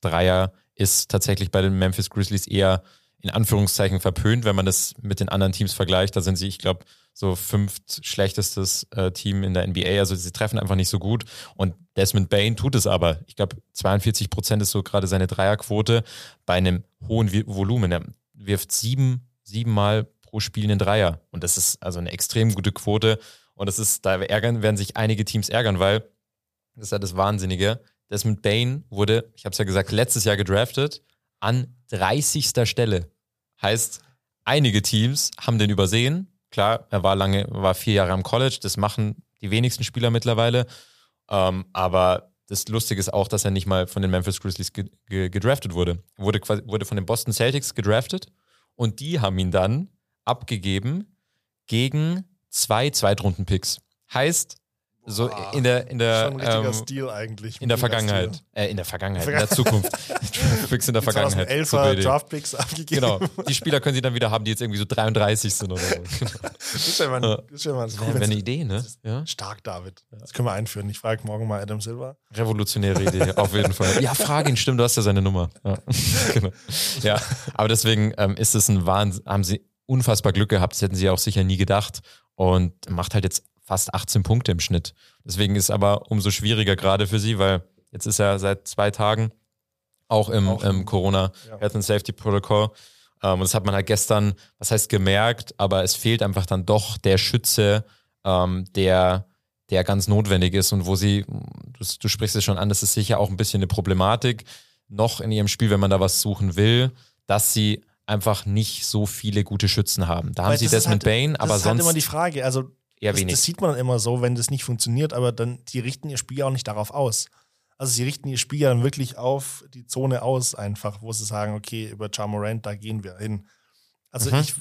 Dreier ist tatsächlich bei den Memphis Grizzlies eher in Anführungszeichen verpönt, wenn man das mit den anderen Teams vergleicht. Da sind sie, ich glaube, so fünft schlechtestes äh, Team in der NBA. Also sie treffen einfach nicht so gut. Und Desmond Bain tut es aber. Ich glaube, 42 Prozent ist so gerade seine Dreierquote bei einem hohen Volumen. Er wirft sieben, siebenmal pro Spiel einen Dreier. Und das ist also eine extrem gute Quote. Und das ist, da ärgern, werden sich einige Teams ärgern, weil das ist ja das Wahnsinnige. Desmond Bain wurde, ich habe es ja gesagt, letztes Jahr gedraftet an 30. Stelle. Heißt, einige Teams haben den übersehen. Klar, er war lange, war vier Jahre am College. Das machen die wenigsten Spieler mittlerweile. Ähm, aber das Lustige ist auch, dass er nicht mal von den Memphis Grizzlies ge ge gedraftet wurde. Er wurde, wurde von den Boston Celtics gedraftet und die haben ihn dann abgegeben gegen zwei Zweitrunden-Picks. Heißt, so Boah, in der, in der, Schon ein ähm, Stil eigentlich. in der Vergangenheit. Äh, in der Vergangenheit, in der Zukunft. Picks in der Vergangenheit. 2011er Super Idee. Draftpicks abgegeben. Genau. Die Spieler können sie dann wieder haben, die jetzt irgendwie so 33 sind oder so. Das wäre mal, Ja. das wär mal Das wäre eine Idee, ne? Ja. Stark, David. Das können wir einführen. Ich frage morgen mal Adam Silver. Revolutionäre Idee, auf jeden Fall. Ja, frag ihn, stimmt, du hast ja seine Nummer. Ja, genau. ja aber deswegen ähm, ist es ein Wahnsinn, haben sie unfassbar Glück gehabt, das hätten sie auch sicher nie gedacht und macht halt jetzt fast 18 Punkte im Schnitt. Deswegen ist aber umso schwieriger gerade für sie, weil jetzt ist er seit zwei Tagen auch im, Auch im Corona ja. Health and Safety Protocol. Ähm, und das hat man halt gestern, was heißt gemerkt, aber es fehlt einfach dann doch der Schütze, ähm, der, der ganz notwendig ist und wo sie, du, du sprichst es schon an, das ist sicher auch ein bisschen eine Problematik noch in ihrem Spiel, wenn man da was suchen will, dass sie einfach nicht so viele gute Schützen haben. Da haben Weil sie das ist Desmond halt, Bain, aber Das ist halt sonst immer die Frage. Also, eher das, wenig. das sieht man dann immer so, wenn das nicht funktioniert, aber dann, die richten ihr Spiel auch nicht darauf aus. Also, sie richten ihr Spiel dann wirklich auf die Zone aus, einfach, wo sie sagen, okay, über Charmorant, da gehen wir hin. Also, Mhm. ich,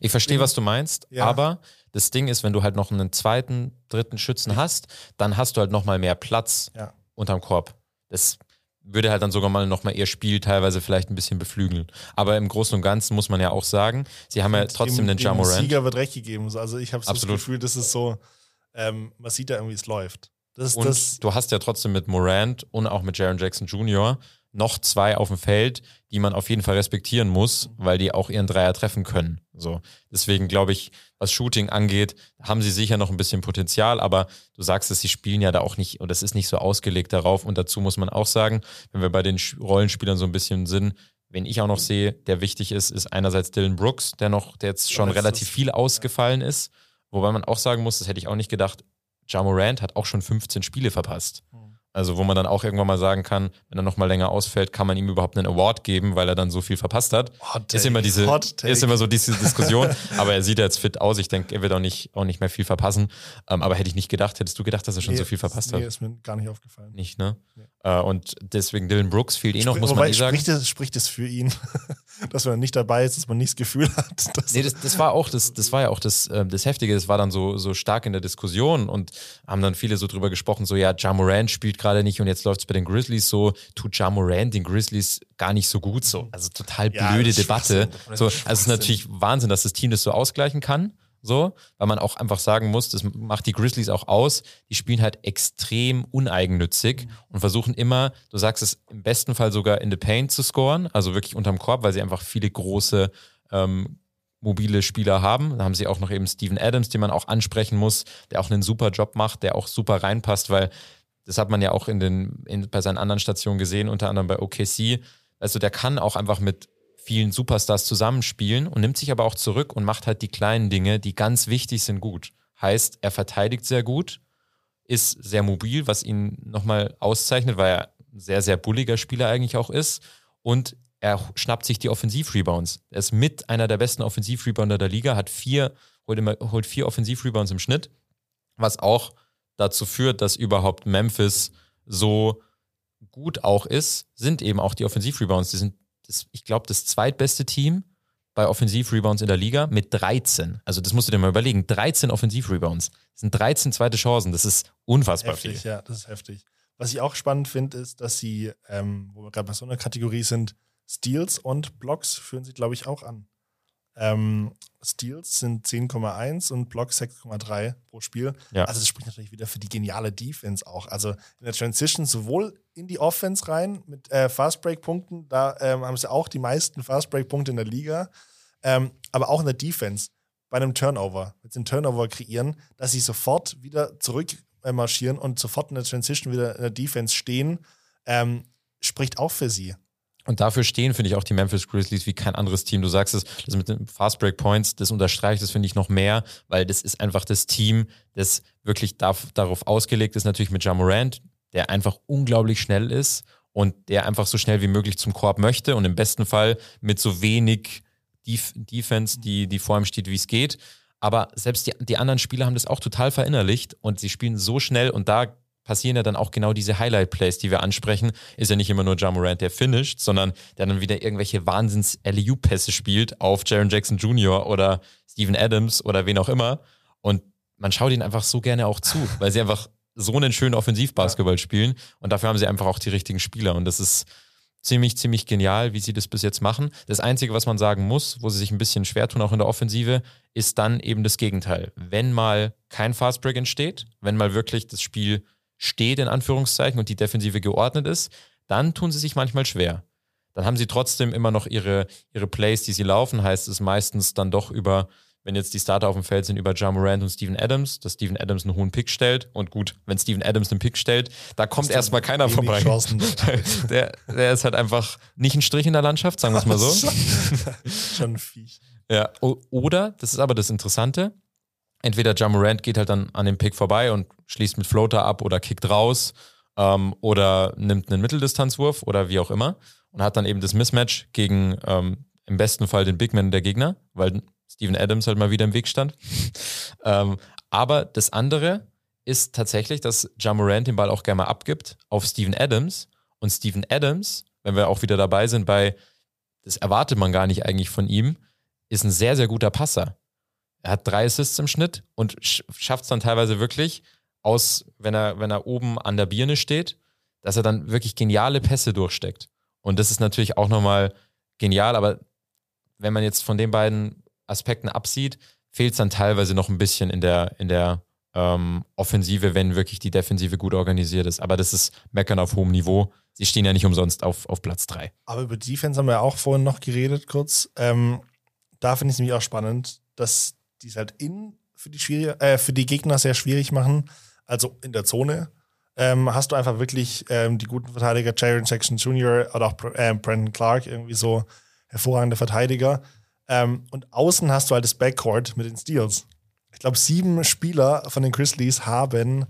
Ich verstehe, was du meinst, Ja. aber das Ding ist, wenn du halt noch einen zweiten, dritten Schützen hast, dann hast du halt noch mal mehr Platz Ja. unterm Korb. Das würde halt dann sogar mal noch mal ihr Spiel teilweise vielleicht ein bisschen beflügeln. Aber im Großen und Ganzen muss man ja auch sagen, sie haben ja trotzdem dem, den Jamorant. Sieger wird recht gegeben. So, Also, ich habe so das. Gefühl, das ist so, ähm, man sieht ja irgendwie, es läuft. Das Und das. du hast ja trotzdem mit Morant und auch mit Jaron Jackson Jr. noch zwei auf dem Feld, die man auf jeden Fall respektieren muss, weil die auch ihren Dreier treffen können. So. Deswegen glaube ich, was Shooting angeht, haben sie sicher noch ein bisschen Potenzial, aber du sagst es, sie spielen ja da auch nicht, und es ist nicht so ausgelegt darauf. Und dazu muss man auch sagen, wenn wir bei den Rollenspielern so ein bisschen sind, wen ich auch noch sehe, der wichtig ist, ist einerseits Dylan Brooks, der noch, der jetzt schon letztes- relativ viel ausgefallen ist. Wobei man auch sagen muss, das hätte ich auch nicht gedacht, Ja Morant hat auch schon 15 Spiele verpasst. Also wo man dann auch irgendwann mal sagen kann, wenn er noch mal länger ausfällt, kann man ihm überhaupt einen Award geben, weil er dann so viel verpasst hat. Hot Ist immer diese, Take. ist immer so diese Diskussion. aber er sieht ja jetzt fit aus. Ich denke, er wird auch nicht, auch nicht mehr viel verpassen. Ähm, aber hätte ich nicht gedacht, hättest du gedacht, dass er schon Nee, so viel verpasst nee, hat? ist mir gar nicht aufgefallen. Nicht, ne? Äh, und deswegen Dylan Brooks fehlt eh noch, Sprich- muss man eh sagen. spricht es, spricht es für ihn, dass man nicht dabei ist, dass man nicht das Gefühl hat, Nee, das, das war auch das, das war ja auch das, äh, das Heftige, das war dann so, so stark in der Diskussion und haben dann viele so drüber gesprochen, so ja, Ja Morant spielt gerade nicht und jetzt läuft es bei den Grizzlies so, tut Ja Morant den Grizzlies gar nicht so gut so. Also total Ja, blöde ist Debatte. So, also es ist natürlich Wahnsinn, dass das Team das so ausgleichen kann. So, weil man auch einfach sagen muss, das macht die Grizzlies auch aus. Die spielen halt extrem uneigennützig und versuchen immer, du sagst es im besten Fall sogar in the paint zu scoren, also wirklich unterm Korb, weil sie einfach viele große ähm, mobile Spieler haben. Da haben sie auch noch eben Steven Adams, den man auch ansprechen muss, der auch einen super Job macht, der auch super reinpasst, weil das hat man ja auch in den, in, bei seinen anderen Stationen gesehen, unter anderem bei OKC. Also der kann auch einfach mit vielen Superstars zusammenspielen und nimmt sich aber auch zurück und macht halt die kleinen Dinge, die ganz wichtig sind, gut. Heißt, er verteidigt sehr gut, ist sehr mobil, was ihn nochmal auszeichnet, weil er ein sehr, sehr bulliger Spieler eigentlich auch ist. Und er schnappt sich die Offensivrebounds. Er ist mit einer der besten Offensivrebounders der Liga, hat vier, holt, immer, holt vier Offensivrebounds im Schnitt, was auch dazu führt, dass überhaupt Memphis so gut auch ist, sind eben auch die Offensivrebounds. Die sind, das, ich glaube, das zweitbeste Team bei Offensivrebounds in der Liga mit 13. Also das musst du dir mal überlegen. 13 Offensivrebounds. Das sind 13 zweite Chancen. Das ist unfassbar heftig, viel. ja, das ist heftig. Was ich auch spannend finde, ist, dass sie, ähm, wo wir gerade bei so einer Kategorie sind, Steals und Blocks führen sie, glaube ich, auch an. Ähm, Steals sind 10,1 und Blocks 6,3 pro Spiel. Ja. Also das spricht natürlich wieder für die geniale Defense auch. Also in der Transition sowohl in die Offense rein mit äh, Fast Break Punkten, da ähm, haben sie auch die meisten Fast Break Punkte in der Liga, ähm, aber auch in der Defense bei einem Turnover, sie einen Turnover kreieren, dass sie sofort wieder zurück äh, und sofort in der Transition wieder in der Defense stehen, ähm, spricht auch für sie. Und dafür stehen, finde ich, auch die Memphis Grizzlies wie kein anderes Team. Du sagst es, das mit den Fast Break Points, das unterstreicht das, finde ich, noch mehr, weil das ist einfach das Team, das wirklich darf, darauf ausgelegt ist, natürlich mit Jamorant, der einfach unglaublich schnell ist und der einfach so schnell wie möglich zum Korb möchte und im besten Fall mit so wenig Def Defense, die, die vor ihm steht, wie es geht. Aber selbst die, die anderen Spieler haben das auch total verinnerlicht und sie spielen so schnell und da passieren ja dann auch genau diese Highlight-Plays, die wir ansprechen. Ist ja nicht immer nur Jamorant, der finisht, sondern der dann wieder irgendwelche wahnsinns lu pässe spielt auf Jaron Jackson Jr. oder Steven Adams oder wen auch immer. Und man schaut ihnen einfach so gerne auch zu, weil sie einfach so einen schönen Offensivbasketball spielen. Und dafür haben sie einfach auch die richtigen Spieler. Und das ist ziemlich, ziemlich genial, wie sie das bis jetzt machen. Das Einzige, was man sagen muss, wo sie sich ein bisschen schwer tun, auch in der Offensive, ist dann eben das Gegenteil. Wenn mal kein Fastbreak entsteht, wenn mal wirklich das Spiel steht, in Anführungszeichen, und die Defensive geordnet ist, dann tun sie sich manchmal schwer. Dann haben sie trotzdem immer noch ihre, ihre Plays, die sie laufen, heißt es meistens dann doch über, wenn jetzt die Starter auf dem Feld sind, über Ja Morant und Steven Adams, dass Steven Adams einen hohen Pick stellt. Und gut, wenn Steven Adams einen Pick stellt, da kommt erstmal keiner vorbei. Der, der ist halt einfach nicht ein Strich in der Landschaft, sagen wir es mal so. Schon ein Viech. Ja, oder, das ist aber das Interessante, entweder Jamorant geht halt dann an dem Pick vorbei und schließt mit Floater ab oder kickt raus ähm, oder nimmt einen Mitteldistanzwurf oder wie auch immer und hat dann eben das Mismatch gegen ähm, im besten Fall den Bigman der Gegner, weil Steven Adams halt mal wieder im Weg stand. ähm, aber das andere ist tatsächlich, dass Jamorant den Ball auch gerne mal abgibt auf Steven Adams und Steven Adams, wenn wir auch wieder dabei sind bei, das erwartet man gar nicht eigentlich von ihm, ist ein sehr, sehr guter Passer. Er hat drei Assists im Schnitt und schafft es dann teilweise wirklich aus, wenn er, wenn er oben an der Birne steht, dass er dann wirklich geniale Pässe durchsteckt. Und das ist natürlich auch nochmal genial, aber wenn man jetzt von den beiden Aspekten absieht, fehlt es dann teilweise noch ein bisschen in der, in der ähm, Offensive, wenn wirklich die Defensive gut organisiert ist. Aber das ist Meckern auf hohem Niveau. Sie stehen ja nicht umsonst auf, auf Platz drei. Aber über Defense haben wir ja auch vorhin noch geredet, kurz. Ähm, da finde ich es nämlich auch spannend, dass die es halt in für die, schwierig, äh, für die Gegner sehr schwierig machen. Also in der Zone ähm, hast du einfach wirklich ähm, die guten Verteidiger, Jaron Jackson Jr. oder auch äh, Brandon Clark, irgendwie so hervorragende Verteidiger. Ähm, und außen hast du halt das Backcourt mit den Steals. Ich glaube, sieben Spieler von den Grizzlies haben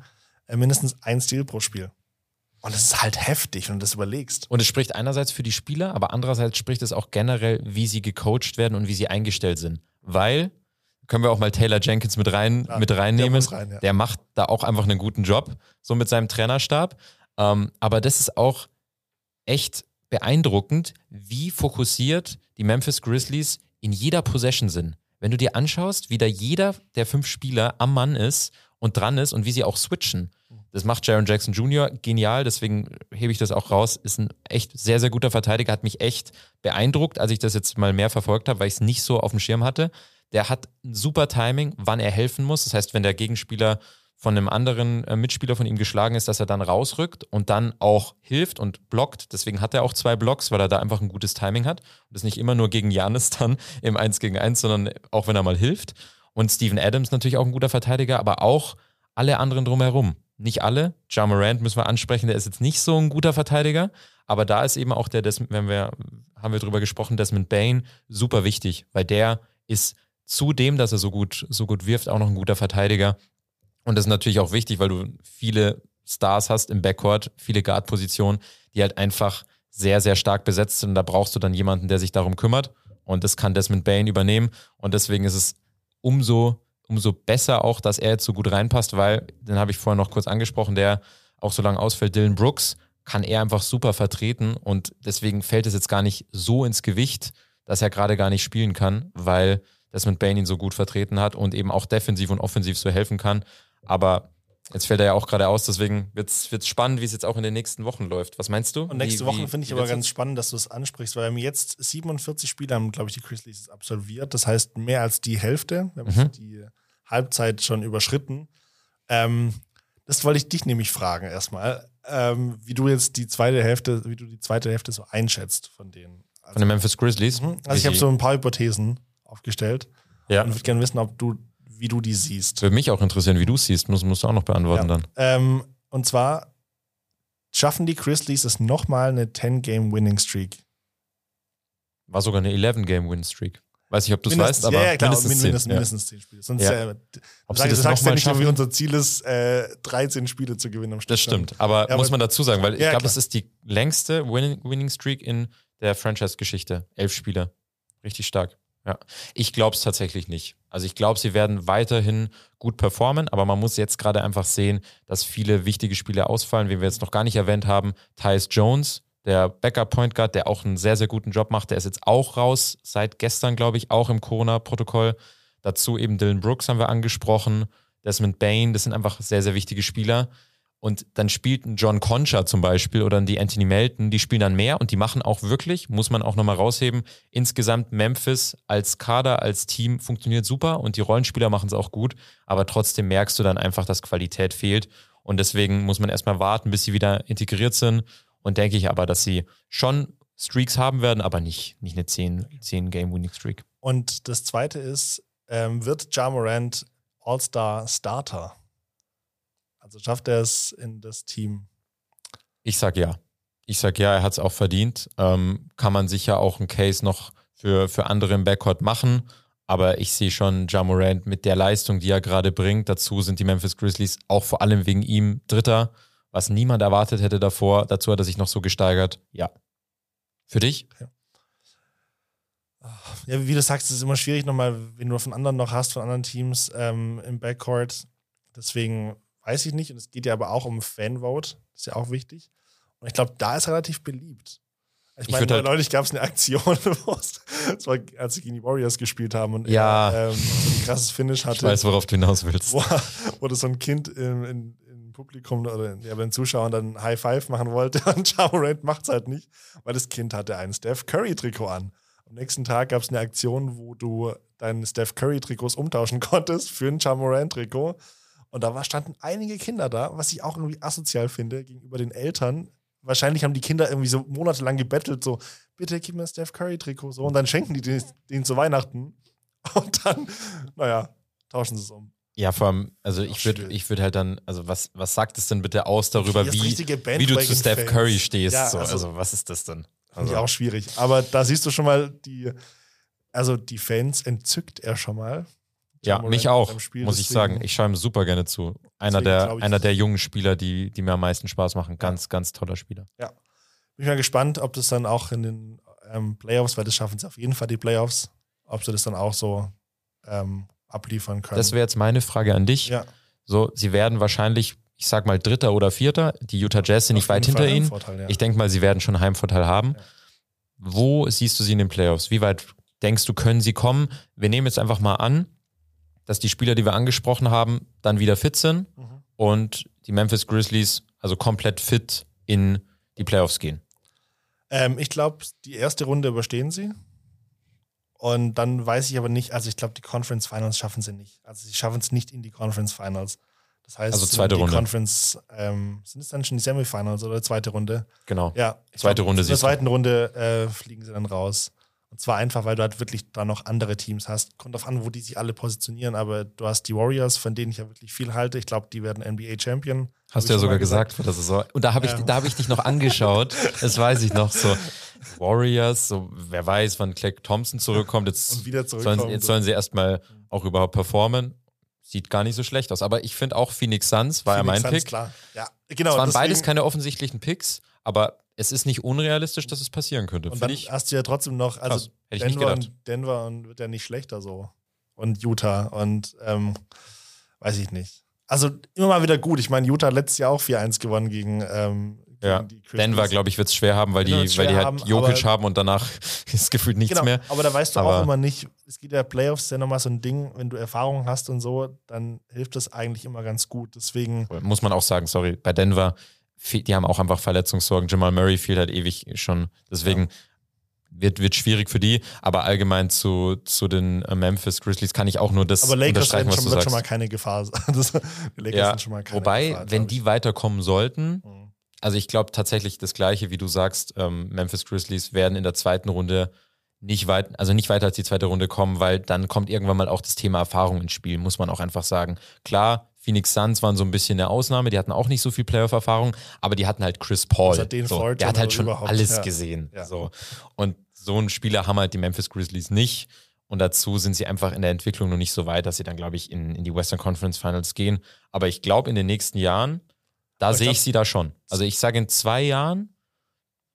äh, mindestens ein Steal pro Spiel. Und das ist halt heftig, wenn du das überlegst. Und es spricht einerseits für die Spieler, aber andererseits spricht es auch generell, wie sie gecoacht werden und wie sie eingestellt sind. Weil, können wir auch mal Taylor Jenkins mit, rein, Ja, mit der reinnehmen, muss rein, ja. der macht da auch einfach einen guten Job, so mit seinem Trainerstab. Ähm, aber das ist auch echt beeindruckend, wie fokussiert die Memphis Grizzlies in jeder Possession sind. Wenn du dir anschaust, wie da jeder der fünf Spieler am Mann ist und dran ist und wie sie auch switchen. Das macht Jaron Jackson Jr. genial, deswegen hebe ich das auch raus. Ist ein echt sehr, sehr guter Verteidiger, hat mich echt beeindruckt, als ich das jetzt mal mehr verfolgt habe, weil ich es nicht so auf dem Schirm hatte. Der hat ein super Timing, wann er helfen muss. Das heißt, wenn der Gegenspieler von einem anderen äh, Mitspieler von ihm geschlagen ist, dass er dann rausrückt und dann auch hilft und blockt. Deswegen hat er auch zwei Blocks, weil er da einfach ein gutes Timing hat. Und das nicht immer nur gegen Janis dann im 1 gegen 1, sondern auch wenn er mal hilft. Und Steven Adams natürlich auch ein guter Verteidiger, aber auch alle anderen drumherum. Nicht alle. Ja Morant müssen wir ansprechen, der ist jetzt nicht so ein guter Verteidiger, aber da ist eben auch der, Des wenn wir, haben wir drüber gesprochen, Desmond Bain, super wichtig, weil der ist zudem, dass er so gut, so gut wirft, auch noch ein guter Verteidiger. Und das ist natürlich auch wichtig, weil du viele Stars hast im Backcourt, viele Guard-Positionen, die halt einfach sehr, sehr stark besetzt sind. Und da brauchst du dann jemanden, der sich darum kümmert. Und das kann Desmond Bain übernehmen. Und deswegen ist es umso, umso besser auch, dass er jetzt so gut reinpasst, weil, den habe ich vorher noch kurz angesprochen, der auch so lange ausfällt, Dylan Brooks, kann er einfach super vertreten. Und deswegen fällt es jetzt gar nicht so ins Gewicht, dass er gerade gar nicht spielen kann, weil Desmond Bain ihn so gut vertreten hat und eben auch defensiv und offensiv so helfen kann. Aber Jetzt fällt er ja auch gerade aus, deswegen wird es spannend, wie es jetzt auch in den nächsten Wochen läuft. Was meinst du? Und nächste Wie- Woche finde ich aber ganz spannend, dass du es ansprichst, weil wir haben jetzt 47 Spiele haben, glaube ich, die Grizzlies absolviert. Das heißt, mehr als die Hälfte. Wir haben Mhm. die Halbzeit schon überschritten. Ähm, das wollte ich dich nämlich fragen erstmal, ähm, wie du jetzt die zweite Hälfte, wie du die zweite Hälfte so einschätzt von denen. Von den Memphis Grizzlies? Mhm. Also ich habe so ein paar Hypothesen aufgestellt ja. und würde gerne wissen, ob du, wie du die siehst. Würde mich auch interessieren, wie du es siehst. Musst, musst du auch noch beantworten Ja. dann. Ähm, und zwar schaffen die Grizzlies es nochmal eine 10-Game-Winning-Streak. War sogar eine 11-Game-Win-Streak. Weiß nicht, ob du es weißt, aber ja, klar, mindestens, mindestens, zehn, mindestens, ja. zehn Spiele. Sonst Ja. äh, Ob sie sagst, das du sagst ja nicht, wie schaffen? unser Ziel ist, äh, 13 Spiele zu gewinnen am Stück. Das stimmt. Aber Ja, muss man dazu sagen, weil ich Ja, glaube, es ist die längste Winning, Winning Streak in der Franchise-Geschichte. Elf Spiele. Richtig stark. Ja. Ich glaube es tatsächlich nicht. Also ich glaube, sie werden weiterhin gut performen, aber man muss jetzt gerade einfach sehen, dass viele wichtige Spiele ausfallen, wie wir jetzt noch gar nicht erwähnt haben. Tyus Jones, der Backup Point Guard, der auch einen sehr, sehr guten Job macht, der ist jetzt auch raus, seit gestern, glaube ich, auch im Corona-Protokoll. Dazu eben Dylan Brooks haben wir angesprochen, Desmond Bain, das sind einfach sehr, sehr wichtige Spieler. Und dann spielt ein John Concha zum Beispiel oder die Anthony Melton, die spielen dann mehr und die machen auch wirklich, muss man auch nochmal rausheben, insgesamt Memphis als Kader, als Team funktioniert super und die Rollenspieler machen es auch gut, aber trotzdem merkst du dann einfach, dass Qualität fehlt und deswegen muss man erstmal warten, bis sie wieder integriert sind und denke ich aber, dass sie schon Streaks haben werden, aber nicht, nicht eine 10, 10 Game-Winning-Streak. Und das zweite ist, ähm, wird Ja Morant All-Star-Starter? Also schafft er es in das Team? Ich sag ja. Ich sag ja, er hat es auch verdient. Ähm, kann man sicher auch einen Case noch für, für andere im Backcourt machen. Aber ich sehe schon Ja Morant mit der Leistung, die er gerade bringt. Dazu sind die Memphis Grizzlies auch vor allem wegen ihm Dritter, was niemand erwartet hätte davor. Dazu hat er sich noch so gesteigert. Ja. Für dich? Ja, wie du sagst, es ist immer schwierig nochmal, wenn du von anderen noch hast, von anderen Teams ähm, im Backcourt. Deswegen weiß ich nicht. Und es geht ja aber auch um Fanvote. Das ist ja auch wichtig. Und ich glaube, da ist relativ beliebt. Ich Ich meine, halt- neulich gab es eine Aktion, das war, als sie gegen die Warriors gespielt haben und Ja. er ähm, so ein krasses Finish Ich hatte, weiß, worauf du hinaus willst. wo, wo das so ein Kind im, im, im Publikum oder ja, bei den Zuschauern dann High Five machen wollte und Ja Morant macht es halt nicht, weil das Kind hatte ein Steph Curry Trikot an. Am nächsten Tag gab es eine Aktion, wo du deine Steph Curry Trikots umtauschen konntest für ein Ja Morant Trikot. Und da war, standen einige Kinder da, was ich auch irgendwie asozial finde gegenüber den Eltern. Wahrscheinlich haben die Kinder irgendwie so monatelang gebettelt, so, bitte gib mir ein Steph Curry Trikot, so. Und dann schenken die den, den zu Weihnachten. Und dann, naja, tauschen sie es um. Ja, vor allem, also Auch ich würde ich würd halt dann, also was, was sagt es denn bitte aus darüber, wie, wie du zu. Steph Curry stehst? Ja, so. also- also, was ist das denn? Also- auch schwierig. Aber da siehst du schon mal, die, also die Fans entzückt er schon mal. Ja, Morant mich auch, muss ich sagen. Ich schaue ihm super gerne zu. Einer der, einer der jungen Spieler, die, die mir am meisten Spaß machen. Ganz, ganz toller Spieler. Bin ich mal gespannt, ob das dann auch in den ähm, Playoffs, weil das schaffen sie auf jeden Fall die Playoffs, ob sie das dann auch so ähm, abliefern können. Das wäre jetzt meine Frage an dich. ja, So, sie werden wahrscheinlich, ich sag mal, Dritter oder Vierter. Die Utah Jazz sind nicht auf weit jeden hinter ihnen. Vorteil, ja. Ich denke mal, sie werden schon Heimvorteil haben. Ja. Wo siehst du sie in den Playoffs? Wie weit denkst du, können sie kommen? Wir nehmen jetzt einfach mal an, dass die Spieler, die wir angesprochen haben, dann wieder fit sind Mhm. und die Memphis Grizzlies also komplett fit in die Playoffs gehen. Ähm, ich glaube, die erste Runde überstehen sie. Und dann weiß ich aber nicht, also ich glaube, die Conference Finals schaffen sie nicht. Also sie schaffen es nicht in die Conference Finals. Das heißt, Also zweite die Runde. Conference, ähm, sind es dann schon die Semifinals oder zweite Runde? Genau. Ja. Zweite glaub, Runde In der du. zweiten Runde äh, fliegen sie dann raus. Und zwar einfach, weil du halt wirklich da noch andere Teams hast. Kommt drauf an, wo die sich alle positionieren, aber du hast die Warriors, von denen ich ja wirklich viel halte. Ich glaube, die werden NBA Champion. Hab Hast du ja sogar mal gesagt vor der Saison. Und da habe ich, Ja. da hab ich dich noch angeschaut. Das weiß ich noch so. Warriors, so wer weiß, wann Clay Thompson zurückkommt. Jetzt, Und wieder sollen, zurückkommt. jetzt sollen sie erstmal auch überhaupt performen. Sieht gar nicht so schlecht aus. Aber ich finde auch Phoenix Suns war ja Phoenix mein Suns, Pick. Klar. Ja, genau. Es waren deswegen- beides keine offensichtlichen Picks, aber es ist nicht unrealistisch, dass es passieren könnte. Und dann ich. hast du ja trotzdem noch, also Krass. Hätte ich nicht Denver, und Denver und wird ja nicht schlechter so. Und Utah und ähm, weiß ich nicht. Also immer mal wieder gut. Ich meine, Utah hat letztes Jahr auch 4-1 gewonnen gegen, ähm, Ja. die Grizzlies. Denver, glaube ich, wird es schwer haben, weil Denver die, weil die halt haben, Jokic haben und danach ist gefühlt nichts Genau, mehr. aber da weißt du Aber- auch immer nicht, es geht ja Playoffs, ja nochmal so ein Ding, wenn du Erfahrung hast und so, dann hilft das eigentlich immer ganz gut. Deswegen, Muss man auch sagen, sorry, bei Denver, die haben auch einfach Verletzungssorgen. Jamal Murray fehlt halt ewig schon. Deswegen wird, wird schwierig für die. Aber allgemein zu, zu den äh, Memphis Grizzlies kann ich auch nur das aber Lakers unterstreichen, was schon, du sagst. schon mal keine Gefahr sein. Das, Lakers ja, sind schon mal keine wobei, Gefahr, wenn die weiterkommen sollten, Mhm. also ich glaube tatsächlich das Gleiche, wie du sagst, ähm, Memphis Grizzlies werden in der zweiten Runde nicht weit, also nicht weiter als die zweite Runde kommen, weil dann kommt irgendwann mal auch das Thema Erfahrung ins Spiel, muss man auch einfach sagen. Klar, Phoenix Suns waren so ein bisschen eine Ausnahme, die hatten auch nicht so viel Playoff-Erfahrung, aber die hatten halt Chris Paul. Also den so, der hat halt schon überhaupt, alles ja. gesehen. Ja. So. Und so einen Spieler haben halt die Memphis Grizzlies nicht. Und dazu sind sie einfach in der Entwicklung noch nicht so weit, dass sie dann, glaube ich, in, in die Western Conference Finals gehen. Aber ich glaube, in den nächsten Jahren, da sehe ich sie da schon. Also ich sage, in zwei Jahren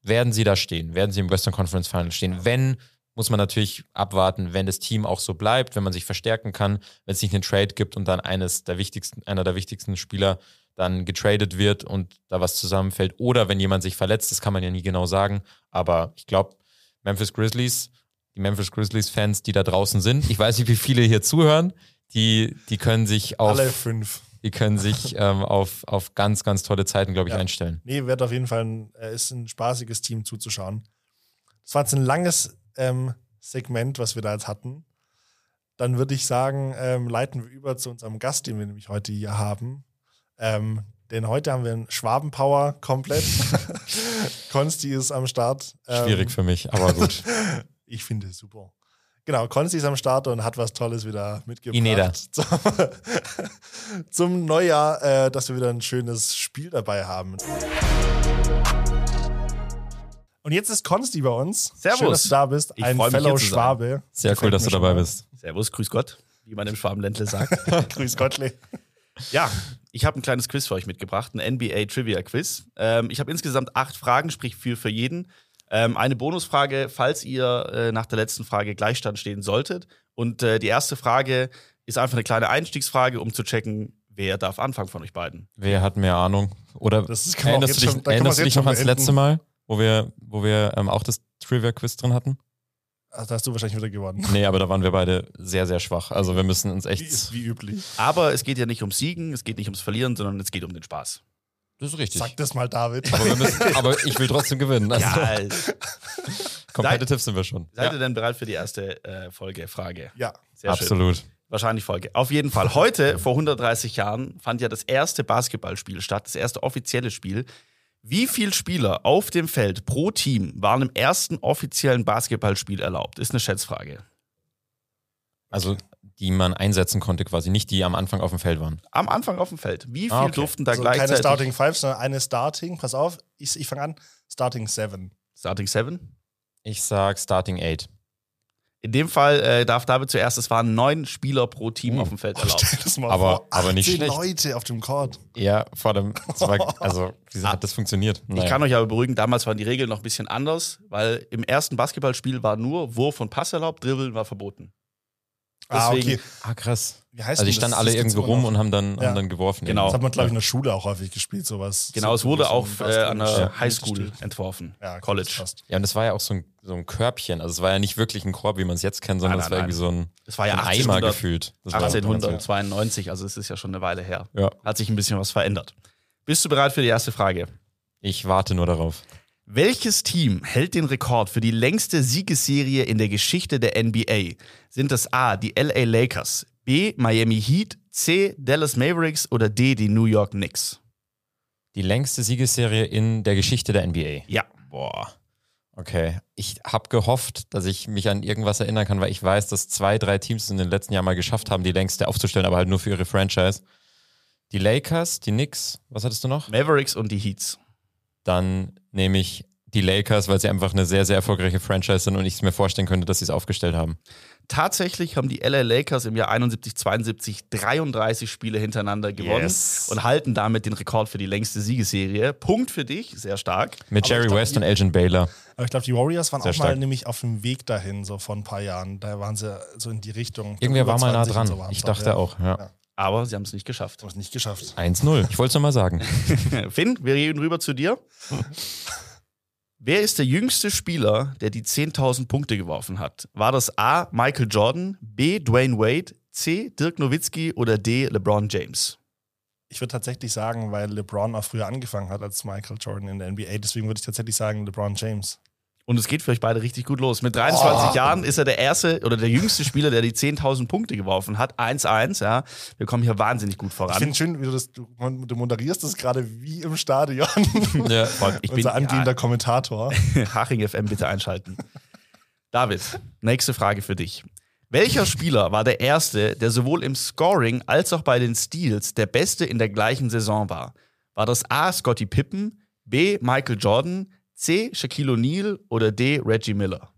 werden sie da stehen, werden sie im Western Conference Finals stehen. Wenn, muss man natürlich abwarten, wenn das Team auch so bleibt, wenn man sich verstärken kann, wenn es nicht einen Trade gibt und dann eines der wichtigsten, einer der wichtigsten Spieler dann getradet wird und da was zusammenfällt. Oder wenn jemand sich verletzt, das kann man ja nie genau sagen. Aber ich glaube, Memphis Grizzlies, die Memphis Grizzlies-Fans, die da draußen sind, ich weiß nicht, wie viele hier zuhören, die, die können sich auf, Alle fünf. die können sich ähm, auf, auf ganz, ganz tolle Zeiten, glaube ich, Ja. einstellen. Nee, wird auf jeden Fall ein, äh, ist ein spaßiges Team zuzuschauen. Das war jetzt ein langes ähm, Segment, was wir da jetzt hatten. Dann würde ich sagen, ähm, leiten wir über zu unserem Gast, den wir nämlich heute hier haben. Ähm, denn heute haben wir einen Schwabenpower komplett. Konsti ist am Start. Ähm, Schwierig für mich, aber gut. Ich finde es super. Genau, Konsti ist am Start und hat was Tolles wieder mitgebracht. Ineda. Zum, zum Neujahr, äh, dass wir wieder ein schönes Spiel dabei haben. Und jetzt ist Konsti bei uns. Servus. Schön, dass du da bist. Ich Ein Fellow. Schwabe. Sehr cool, dass du dabei bist. Servus, grüß Gott, wie man im Schwabenländle sagt. Grüß Gottle. ja, ich habe ein kleines Quiz für euch mitgebracht, ein NBA Trivia Quiz. Ähm, ich habe insgesamt acht Fragen, sprich vier für jeden. Ähm, eine Bonusfrage, falls ihr äh, nach der letzten Frage Gleichstand stehen solltet. Und äh, die erste Frage ist einfach eine kleine Einstiegsfrage, um zu checken, wer darf anfangen von euch beiden. Wer hat mehr Ahnung? Oder auch erinnerst du dich, schon- erinnerst du dich noch ans letzte Mal, wo wir, wo wir ähm, auch das Trivia-Quiz drin hatten? Also, da hast du wahrscheinlich wieder gewonnen. Nee, aber da waren wir beide sehr, sehr schwach. Also wir müssen uns echt. Wie, wie üblich. Aber es geht ja nicht ums Siegen, es geht nicht ums Verlieren, sondern es geht um den Spaß. Das ist richtig. Sag das mal, David. Aber, wir müssen, aber ich will trotzdem gewinnen. Also Ja, competitive sind wir schon. seid ihr denn bereit für die erste äh, Folge? Frage. Ja. Sehr schön. Absolut. Wahrscheinlich Folge. Auf jeden Fall. Heute, vor 130 Jahren, fand ja das erste Basketballspiel statt, das erste offizielle Spiel. Wie viele Spieler auf dem Feld pro Team waren im ersten offiziellen Basketballspiel erlaubt? Ist eine Schätzfrage. Also die man einsetzen konnte, quasi nicht die am Anfang auf dem Feld waren. Am Anfang auf dem Feld. Wie viel Ah, okay. durften da Also keine gleichzeitig? Starting Five, sondern eine Starting. Pass auf, ich, ich fange an. Starting Seven. Starting Seven. Ich sag Starting Eight. In dem Fall äh, darf David zuerst, es waren neun Spieler pro Team Uh. auf dem Feld erlaubt. Stell das mal Aber- vor. aber nicht 18 schlecht. Leute auf dem Court. Ja, vor dem. war- Also, wie hat das funktioniert? Ich kann euch aber beruhigen, damals waren die Regeln noch ein bisschen anders, weil im ersten Basketballspiel war nur Wurf und Pass erlaubt, Dribbeln war verboten. Ah, Deswegen- okay. Ah, krass. Wie heißt Also die standen das? alle Das gibt's irgendwo immer rum noch. und haben dann, Ja. haben dann geworfen. Genau. Das hat man, glaube ich, in Ja. der Schule auch häufig gespielt, sowas. Genau, es So wurde so auch äh, an der Basketball- Highschool entworfen. Ja, College. Fast. Ja, und das war ja auch so ein, so ein Körbchen. Also es war ja nicht wirklich ein Korb, wie man es jetzt kennt, sondern Nein, es war nein, irgendwie so ein, Das war ja ein Eimer 1800, gefühlt. Das war- 1892, also es ist ja schon eine Weile her. Ja. Hat sich ein bisschen was verändert. Bist du bereit für die erste Frage? Ich warte nur darauf. Welches Team hält den Rekord für die längste Siegesserie in der Geschichte der NBA? Sind es A, die LA Lakers, B, Miami Heat, C, Dallas Mavericks oder D, die New York Knicks? Die längste Siegesserie in der Geschichte der NBA. Ja. Boah. Okay. Ich habe gehofft, dass ich mich an irgendwas erinnern kann, weil ich weiß, dass zwei, drei Teams es in den letzten Jahren mal geschafft haben, die längste aufzustellen, aber halt nur für ihre Franchise. Die Lakers, die Knicks, was hattest du noch? Mavericks und die Heats. Dann nehme ich die Lakers, weil sie einfach eine sehr, sehr erfolgreiche Franchise sind und ich es mir vorstellen könnte, dass sie es aufgestellt haben. Tatsächlich haben die LA Lakers im Jahr 71, 72 33 Spiele hintereinander gewonnen Yes. und halten damit den Rekord für die längste Siegesserie. Punkt für dich, sehr stark. Mit Aber Jerry glaub, West die- und Elgin Baylor. Aber ich glaube, die Warriors waren Sehr auch mal stark. nämlich auf dem Weg dahin, so vor ein paar Jahren. Da waren sie so in die Richtung. Irgendwer war mal nah 20 und dran. so ich dachte ja. auch, ja. Ja. Aber sie haben es nicht geschafft. Haben es nicht geschafft. 1-0. Ich wollte es nochmal sagen. Finn, wir reden rüber zu dir. Wer ist der jüngste Spieler, der die 10.000 Punkte geworfen hat? War das A. Michael Jordan, B. Dwayne Wade, C. Dirk Nowitzki oder D. LeBron James? Ich würde tatsächlich sagen, weil LeBron auch früher angefangen hat als Michael Jordan in der NBA, deswegen würde ich tatsächlich sagen LeBron James. Und es geht für euch beide richtig gut los. Mit 23 Oh. Jahren ist er der erste oder der jüngste Spieler, der die 10.000 Punkte geworfen hat. 1-1, ja. Wir kommen hier wahnsinnig gut Ich voran. finde schön, wie du das, du, du moderierst das gerade wie im Stadion. Ja. Ich bin Unser angehender Kommentator. Haching FM bitte einschalten. David, nächste Frage für dich. Welcher Spieler war der erste, der sowohl im Scoring als auch bei den Steals der beste in der gleichen Saison war? War das A. Scottie Pippen, B. Michael Jordan, C. Shaquille O'Neal oder D. Reggie Miller?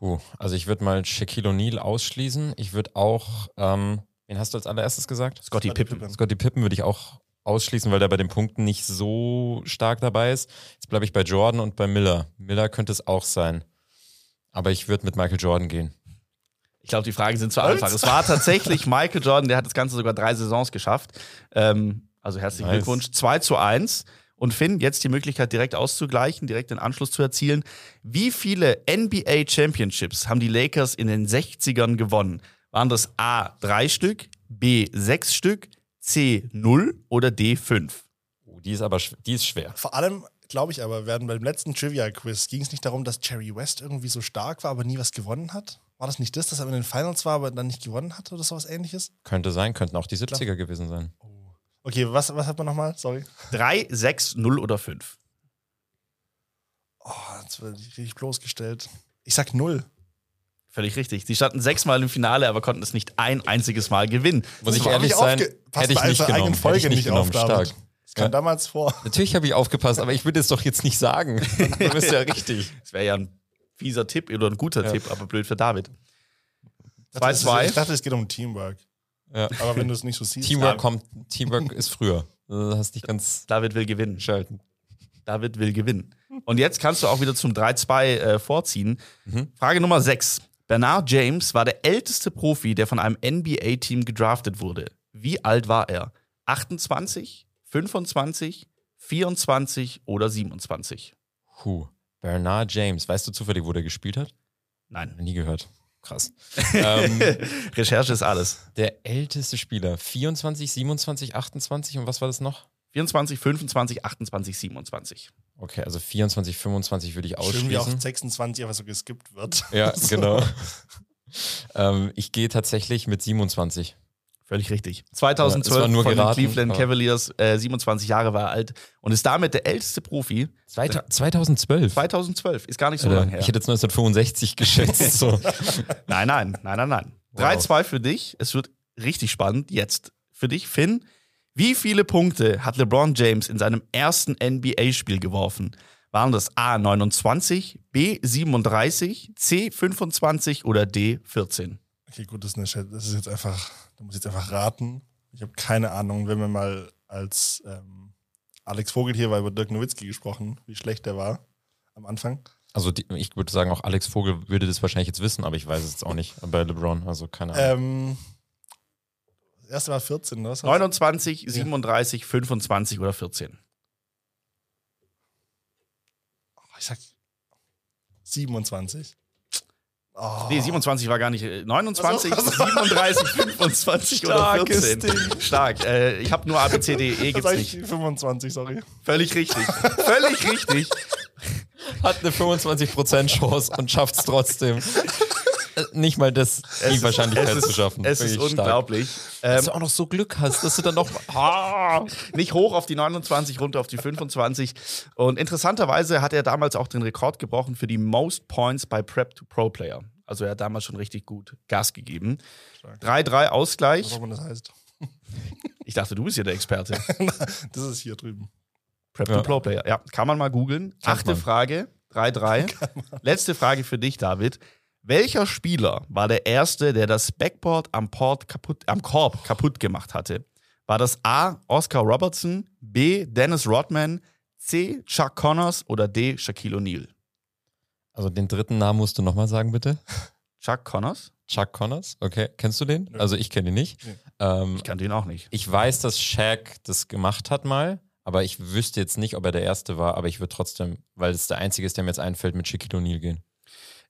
Puh, also ich würde mal Shaquille O'Neal ausschließen. Ich würde auch, ähm, wen hast du als allererstes gesagt? Scottie Scottie Pippen. Pippen. Scottie Pippen würde ich auch ausschließen, weil der bei den Punkten nicht so stark dabei ist. Jetzt bleibe ich bei Jordan und bei Miller. Miller könnte es auch sein. Aber ich würde mit Michael Jordan gehen. Ich glaube, die Fragen sind zu Was? einfach. Es war tatsächlich Michael Jordan, der hat das Ganze sogar drei Saisons geschafft. Ähm, also herzlichen Nice. Glückwunsch. 2 zu 1. Und Finn, jetzt die Möglichkeit, direkt auszugleichen, direkt den Anschluss zu erzielen. Wie viele NBA Championships haben die Lakers in den 60ern gewonnen? Waren das A drei Stück, B sechs Stück, C 0 oder D 5? Oh, die ist aber die ist schwer. Vor allem, glaube ich aber, werden beim letzten Trivia-Quiz ging es nicht darum, dass Jerry West irgendwie so stark war, aber nie was gewonnen hat. War das nicht das, dass er in den Finals war, aber dann nicht gewonnen hat oder sowas ähnliches? Könnte sein, könnten auch die 70er gewesen sein. Okay, was, was hat man nochmal? Sorry. 3, 6, 0 oder 5? Oh, jetzt werde ich richtig bloßgestellt. Ich sag null. Völlig richtig. Sie standen sechsmal im Finale, aber konnten es nicht ein einziges Mal gewinnen. Muss ich ehrlich nicht sein, hätte ich nicht genommen. eigenen Folge hätte ich nicht nicht genommen. Stark. Das kam Ja. damals vor. Natürlich habe ich aufgepasst, aber ich würde es doch jetzt nicht sagen. Du bist ja richtig. Das wäre ja ein fieser Tipp oder ein guter Ja. Tipp, aber blöd für David. Ich dachte, es- 2-2. Ich dachte, es geht um Teamwork. Ja. Aber wenn du es nicht so siehst. Teamwork kommt, Teamwork ist früher. Du hast dich ganz David will gewinnen. schalten. David will gewinnen. Und jetzt kannst du auch wieder zum 3-2 äh, vorziehen. Frage Nummer 6. Bernard James war der älteste Profi, der von einem NBA-Team gedraftet wurde. Wie alt war er? 28, 25, 24 oder 27? Puh. Bernard James. Weißt du zufällig, wo der gespielt hat? Nein. Nie gehört. Krass. ähm, Recherche ist alles. der älteste Spieler. 24, 27, 28 und was war das noch? 24, 25, 28, 27. Okay, also 24, 25 würde ich Schön, wie auch ausschließen. 26 einfach so geskippt wird. Ja, So. genau. ähm, ich gehe tatsächlich mit 27. Völlig richtig. Ja, das 2012 war nur von geraten, den Cleveland Cavaliers, äh, 27 Jahre war er alt und ist damit der älteste Profi. Zweita 2012. 2012, ist gar nicht so Alter, lange her. ich hätte jetzt 1965 geschätzt. So. Nein, nein, nein, nein, nein. Wow. 3-2 für dich. Es wird richtig spannend. Jetzt für dich, Finn. Wie viele Punkte hat LeBron James in seinem ersten NBA-Spiel geworfen? Waren das A 29, B 37, C 25 oder D 14? Okay, gut, das ist, eine, das ist jetzt einfach, da muss ich jetzt einfach raten. Ich habe keine Ahnung, wenn wir mal als ähm, Alex Vogel hier war über Dirk Nowitzki gesprochen, wie schlecht der war am Anfang. Also die, ich würde sagen, auch Alex Vogel würde das wahrscheinlich jetzt wissen, aber ich weiß es jetzt auch nicht bei LeBron. Also keine Ahnung. Ähm, das erste war 14, ne? Was hast du? 29, 37, 25 oder 14? Oh, ich sag 27. Oh. Nee, 27 war gar nicht. äh, 29, Ach so, ach so. 37, 25 oder Starkes 14. Ding. Stark. Äh, ich habe nur A, B, C, D, E, Das gibt's nicht. ich 25, sorry. Völlig richtig. Völlig richtig. Hat eine 25% Chance und schafft es trotzdem. Äh, Nicht mal das, die ist- Wahrscheinlichkeit ist, zu schaffen. Es ist unglaublich. Dass Ähm, du auch noch so Glück hast, dass du dann noch. Ah, nicht hoch auf die 29, runter auf die 25. Und interessanterweise hat er damals auch den Rekord gebrochen für die Most Points bei Prep to Pro Player. Also er hat damals schon richtig gut Gas gegeben. Stark. 3-3 Was Ausgleich. auch immer das heißt. Ich dachte, du bist hier der Experte. Das ist hier drüben. Prep Ja. to Pro Player. Ja, kann man mal googeln. Achte man. Frage, 3-3. Letzte Frage für dich, David. Welcher Spieler war der Erste, der das Backboard am, Port kaputt, am Korb kaputt gemacht hatte? War das A. Oscar Robertson, B. Dennis Rodman, C. Chuck Connors oder D. Shaquille O'Neal? Also den dritten Namen musst du nochmal sagen, bitte. Chuck Connors? Chuck Connors, okay. Kennst du den? Also ich kenne ihn nicht. Ähm, Ich kannte ihn auch nicht. ich weiß, dass Shaq das gemacht hat mal, aber ich wüsste jetzt nicht, ob er der Erste war, aber ich würde trotzdem, weil es der Einzige ist, der mir jetzt einfällt, mit Shaquille O'Neal gehen.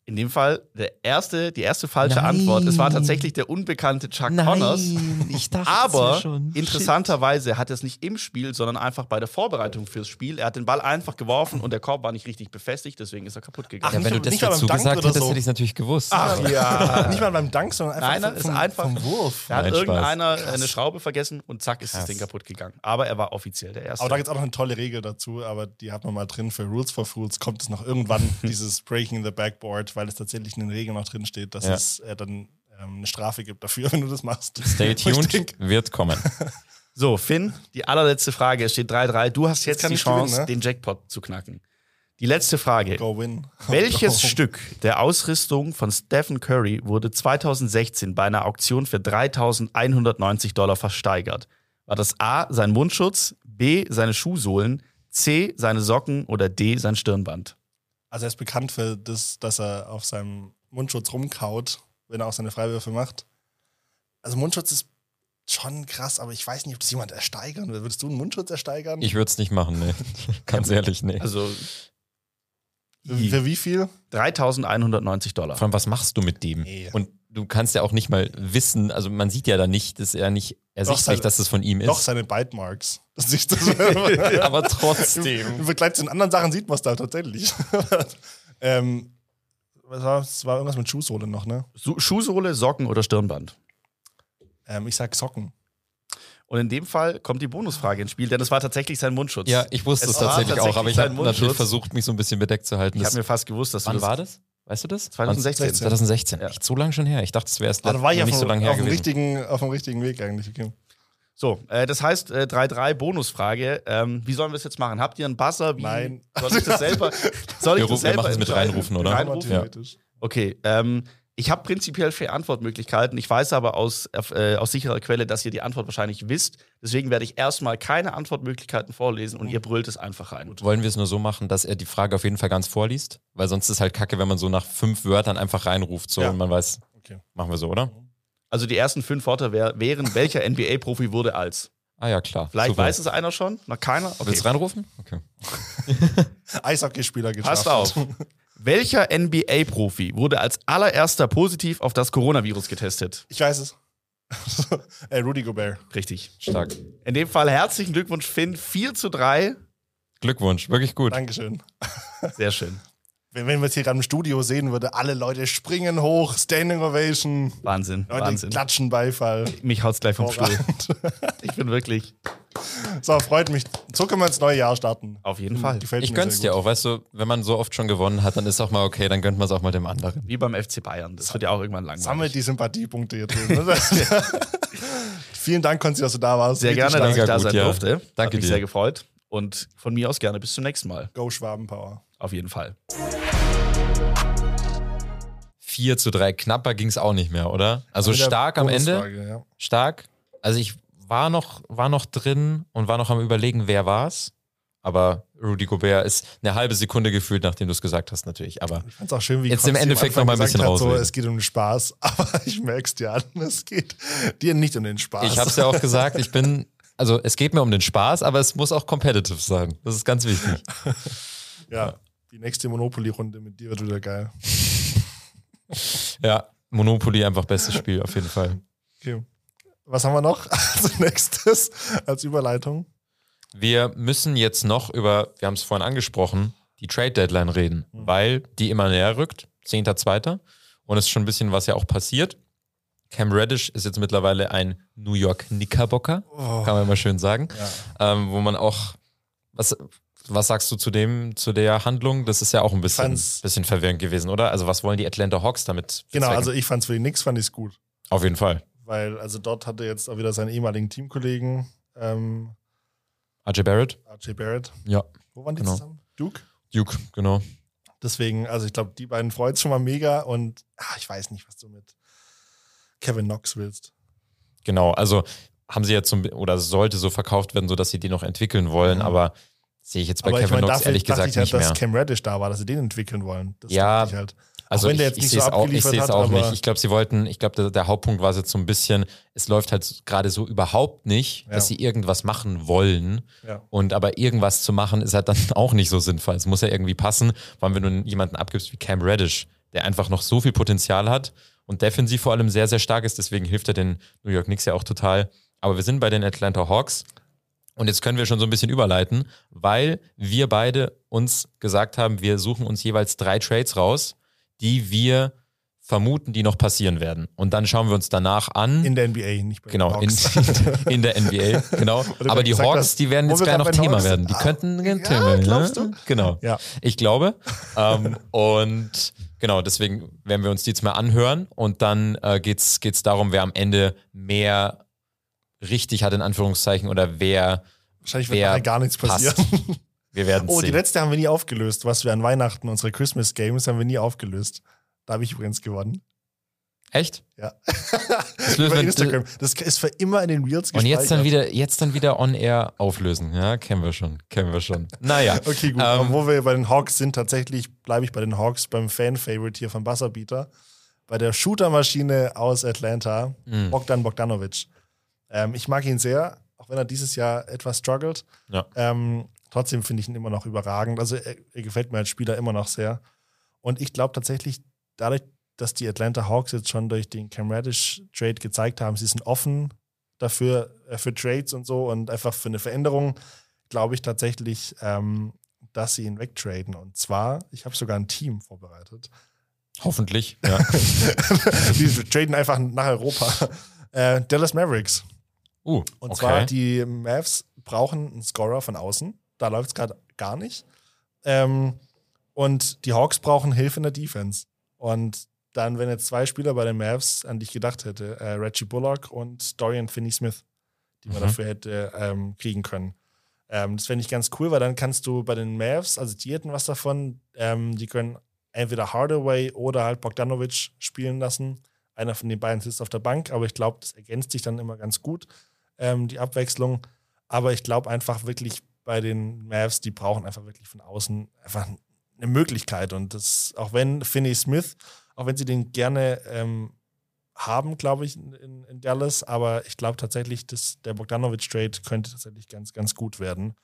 In dem Fall der erste, die erste falsche Nein. Antwort. Es war tatsächlich der unbekannte Chuck Connors. ich dachte Aber interessanterweise hat er es nicht im Spiel, sondern einfach bei der Vorbereitung fürs Spiel. Er hat den Ball einfach geworfen und der Korb war nicht richtig befestigt, deswegen ist er kaputt gegangen. Ja, Nicht wenn du das nicht mal beim dazu Dank gesagt hättest, so. hätte ich es natürlich gewusst. Ach ja. Nicht mal beim Dank, sondern einfach Nein, nein, vom, ist einfach- vom Wurf. Da hat Nein, irgendeiner eine Schraube vergessen und zack ist das Krass. Ding kaputt gegangen. Aber er war offiziell der Erste. Aber da gibt es auch noch eine tolle Regel dazu, aber die hat man mal drin. Für Rules for Fools kommt es noch irgendwann, dieses Breaking the Backboard, weil es tatsächlich in den Regeln noch drin steht, dass Ja. es äh, dann ähm, eine Strafe gibt dafür, wenn du das machst. Stay tuned, wird kommen. So, Finn, die allerletzte Frage. Es steht 3-3. Du hast jetzt kann die ich gewinnen, Chance, ne? den Jackpot zu knacken. Die letzte Frage. Go win. Welches Go. Stück der Ausrüstung von Stephen Curry wurde 2016 bei einer Auktion für 3.190 Dollar versteigert? War das A, sein Mundschutz, B, seine Schuhsohlen, C, seine Socken oder D, sein Stirnband? Also er ist bekannt für das, dass er auf seinem Mundschutz rumkaut, wenn er auch seine Freiwürfe macht. Also Mundschutz ist schon krass, aber ich weiß nicht, ob das jemand ersteigern will. Würdest du einen Mundschutz ersteigern? Ich würde es nicht machen, nee. Ganz ehrlich, nee. Also für, für wie viel? 3.190 Dollar. Vor allem, was machst du mit dem? Nee. Und du kannst ja auch nicht mal wissen, also man sieht ja da nicht, das ist ja nicht ersichtlich, seine- dass es von ihm Doch ist. seine Bite Marks. Das siehst du. aber trotzdem. Im Vergleich zu den anderen Sachen sieht man es da tatsächlich. ähm, was war, es war irgendwas mit Schuhsohle noch, ne? Su- Schuhsohle, Socken oder Stirnband? Ähm, ich sag Socken. Und in dem Fall kommt die Bonusfrage ins Spiel, denn das war tatsächlich sein Mundschutz. Ja, ich wusste es, Es war tatsächlich auch, tatsächlich aber ich habe natürlich versucht, mich so ein bisschen bedeckt zu halten. Ich Das- habe mir fast gewusst, dass du Wann das war das? Weißt du das? 2016. 2016. Ja. Echt so lange schon her. Ich dachte, es wäre erst Aber da war auf, nicht so dem- lange her auf, dem gewesen. richtigen, auf dem richtigen Weg eigentlich. Okay. So, äh, das heißt äh, 3-3 Bonusfrage. Ähm, wie sollen wir es jetzt machen? Habt ihr einen Buzzer? Wie, Nein. Soll ich das selber? Soll ich Wir das rufen- wir selber machen es mit reinrufen, oder? Reinrufen? Ja. theoretisch. Okay, ähm, ich habe prinzipiell vier Antwortmöglichkeiten. Ich weiß aber aus, äh, aus sicherer Quelle, dass ihr die Antwort wahrscheinlich wisst. Deswegen werde ich erstmal keine Antwortmöglichkeiten vorlesen und ihr brüllt es einfach rein. Wollen wir es nur so machen, dass er die Frage auf jeden Fall ganz vorliest? Weil sonst ist halt kacke, wenn man so nach fünf Wörtern einfach reinruft so Ja. und man weiß, Okay. machen wir so, oder? Also die ersten fünf Worte wär, wären, welcher NBA-Profi wurde als? Ah ja, klar. Vielleicht Super. weiß es einer schon, noch keiner? Okay. Willst du reinrufen? Okay. Eishockeyspieler geschafft. Passt auf. Welcher NBA-Profi wurde als allererster positiv auf das Coronavirus getestet? Ich weiß es. äh, Rudy Gobert. Richtig. Stark. In dem Fall herzlichen Glückwunsch, Finn. 4 zu 3. Glückwunsch, wirklich gut. Dankeschön. Sehr schön. Wenn, wenn wir es hier gerade im Studio sehen würde, alle Leute springen hoch, Standing Ovation, Wahnsinn. Leute Wahnsinn. klatschen Beifall. Mich haut's gleich vom Stuhl. Vorragend. Ich bin wirklich. So, freut mich. So können wir ins neue Jahr starten. Auf jeden Fall. Gefällt Ich mir gönn's dir auch, weißt du, wenn man so oft schon gewonnen hat, dann ist auch mal okay, dann gönnt man es auch mal dem anderen. Wie beim FC Bayern. Das wird ja auch irgendwann Sammelt langweilig. die Sympathiepunkte hier drin. Ne? Vielen Dank, Konzi, dass du da warst. Sehr Richtig gerne, dass ich da gut, sein ja. durfte. Danke Hat mich dir. sehr gefreut. Und von mir aus gerne bis zum nächsten Mal. Go Schwabenpower. Auf jeden Fall. 4 zu 3, knapper ging's auch nicht mehr, oder? Also der stark am Ende. Ja. Stark. Also ich war noch, war noch drin und war noch am überlegen, wer war's. Aber Rudy Gobert ist eine halbe Sekunde gefühlt, nachdem du es gesagt hast, natürlich. Aber Ich fand's auch schön, wie Jetzt im Endeffekt noch mal ein bisschen hat, so. Es geht um den Spaß, aber ich merk's dir an, es geht dir nicht um den Spaß. ich habe es ja auch gesagt, ich bin, also es geht mir um den Spaß, aber es muss auch competitive sein. Das ist ganz wichtig. Ja, die nächste Monopoly-Runde mit dir wird wieder geil. Ja, Monopoly einfach bestes Spiel, auf jeden Fall. Okay. Was haben wir noch als nächstes als Überleitung? Wir müssen jetzt noch über, wir haben es vorhin angesprochen, die Trade Deadline reden, weil die immer näher rückt, 10.2. Und es ist schon ein bisschen was ja auch passiert. Cam Reddish ist jetzt mittlerweile ein New York Knickerbocker, kann man mal schön sagen. Ähm, wo man auch, was, was sagst du zu dem, zu der Handlung? Das ist ja auch ein bisschen, fand's- bisschen verwirrend gewesen, oder? Also was wollen die Atlanta Hawks damit? Genau, bezwecken? also ich fand's für die Knicks fand ich's gut, Auf jeden Fall. weil also dort hatte jetzt auch wieder seinen ehemaligen Teamkollegen ähm, RJ Barrett? RJ Barrett. Ja. Wo waren die Genau. zusammen? Duke? Duke, genau. Deswegen, also ich glaube, die beiden freut's schon mal mega und ah, ich weiß nicht, was du mit Kevin Knox willst. Genau, also haben sie jetzt zum, oder sollte so verkauft werden, sodass sie die noch entwickeln wollen, Mhm. aber sehe ich jetzt bei Aber Kevin ich meine, Knox ehrlich gesagt ich halt, nicht mehr. dass Cam Reddish da war, dass sie den entwickeln wollen. Das Ja, ich halt. Also wenn der ich, jetzt ich nicht sehe so es auch, ich sehe es hat, auch nicht. Ich glaube, sie wollten, ich glaube, der, der Hauptpunkt war es jetzt so ein bisschen, es läuft halt gerade so überhaupt nicht, dass Ja. sie irgendwas machen wollen. Ja. Und aber irgendwas zu machen ist halt dann auch nicht so sinnvoll. Es muss ja irgendwie passen, vor allem wenn du jemanden abgibst wie Cam Reddish, der einfach noch so viel Potenzial hat und defensiv vor allem sehr, sehr stark ist. Deswegen hilft er den New York Knicks ja auch total. Aber wir sind bei den Atlanta Hawks. Und jetzt können wir schon so ein bisschen überleiten, weil wir beide uns gesagt haben, wir suchen uns jeweils drei Trades raus, die wir vermuten, die noch passieren werden. Und dann schauen wir uns danach an. In der NBA, nicht bei den Genau, in, Hawks. in der NBA, genau. Aber die Hawks, hast, die werden jetzt gleich noch Thema Hawks werden. Die sind. könnten ein ja, Thema werden. glaubst ne? du? Genau. Ja. Ich glaube. ähm, und genau, deswegen werden wir uns die jetzt mal anhören und dann äh, geht's geht's darum, wer am Ende mehr richtig hat, in Anführungszeichen, oder wer Wahrscheinlich wird wer gar nichts passt. passieren. wir werden Oh, die sehen. letzte haben wir nie aufgelöst. Was wir an Weihnachten, unsere Christmas Games, haben wir nie aufgelöst. Da habe ich übrigens gewonnen. Echt? Ja. Das Über Instagram. Das ist für immer in den Reels Und jetzt dann wieder, jetzt dann wieder on air auflösen. Ja, kennen wir schon, kennen wir schon. Naja. Okay, gut. Ähm, wo wir bei den Hawks sind, tatsächlich bleibe ich bei den Hawks beim Fan-Favorite hier von Buzzerbeater. Bei der Shootermaschine aus Atlanta, Mhm. Bogdan Bogdanovic. Ähm, ich mag ihn sehr, auch wenn er dieses Jahr etwas struggelt. Ja. Ähm, trotzdem finde ich ihn immer noch überragend. Also er, er gefällt mir als Spieler immer noch sehr. Und ich glaube tatsächlich, dadurch, dass die Atlanta Hawks jetzt schon durch den Cam Reddish Trade gezeigt haben, sie sind offen dafür, äh, für Trades und so und einfach für eine Veränderung, glaube ich tatsächlich, ähm, dass sie ihn wegtraden. Und zwar, ich habe sogar ein Team vorbereitet. Hoffentlich. Ja. die traden einfach nach Europa. Äh, Dallas Mavericks. Uh, Und okay. zwar, die Mavs brauchen einen Scorer von außen. Da läuft es gerade gar nicht. Ähm, und die Hawks brauchen Hilfe in der Defense. Und dann, wenn jetzt zwei Spieler bei den Mavs, an die ich gedacht hätte, äh, Reggie Bullock und Dorian Finney-Smith, die man Mhm. dafür hätte ähm, kriegen können. Ähm, das fände ich ganz cool, weil dann kannst du bei den Mavs, also die hätten was davon, ähm, die können entweder Hardaway oder halt Bogdanovic spielen lassen. Einer von den beiden sitzt auf der Bank, aber ich glaube, das ergänzt sich dann immer ganz gut, ähm, die Abwechslung. Aber ich glaube einfach wirklich bei den Mavs, die brauchen einfach wirklich von außen einfach eine Möglichkeit. Und das, auch wenn Finney Smith, auch wenn sie den gerne ähm, haben, glaube ich, in, in Dallas, aber ich glaube tatsächlich, dass der Bogdanovic-Trade könnte tatsächlich ganz, ganz gut werden.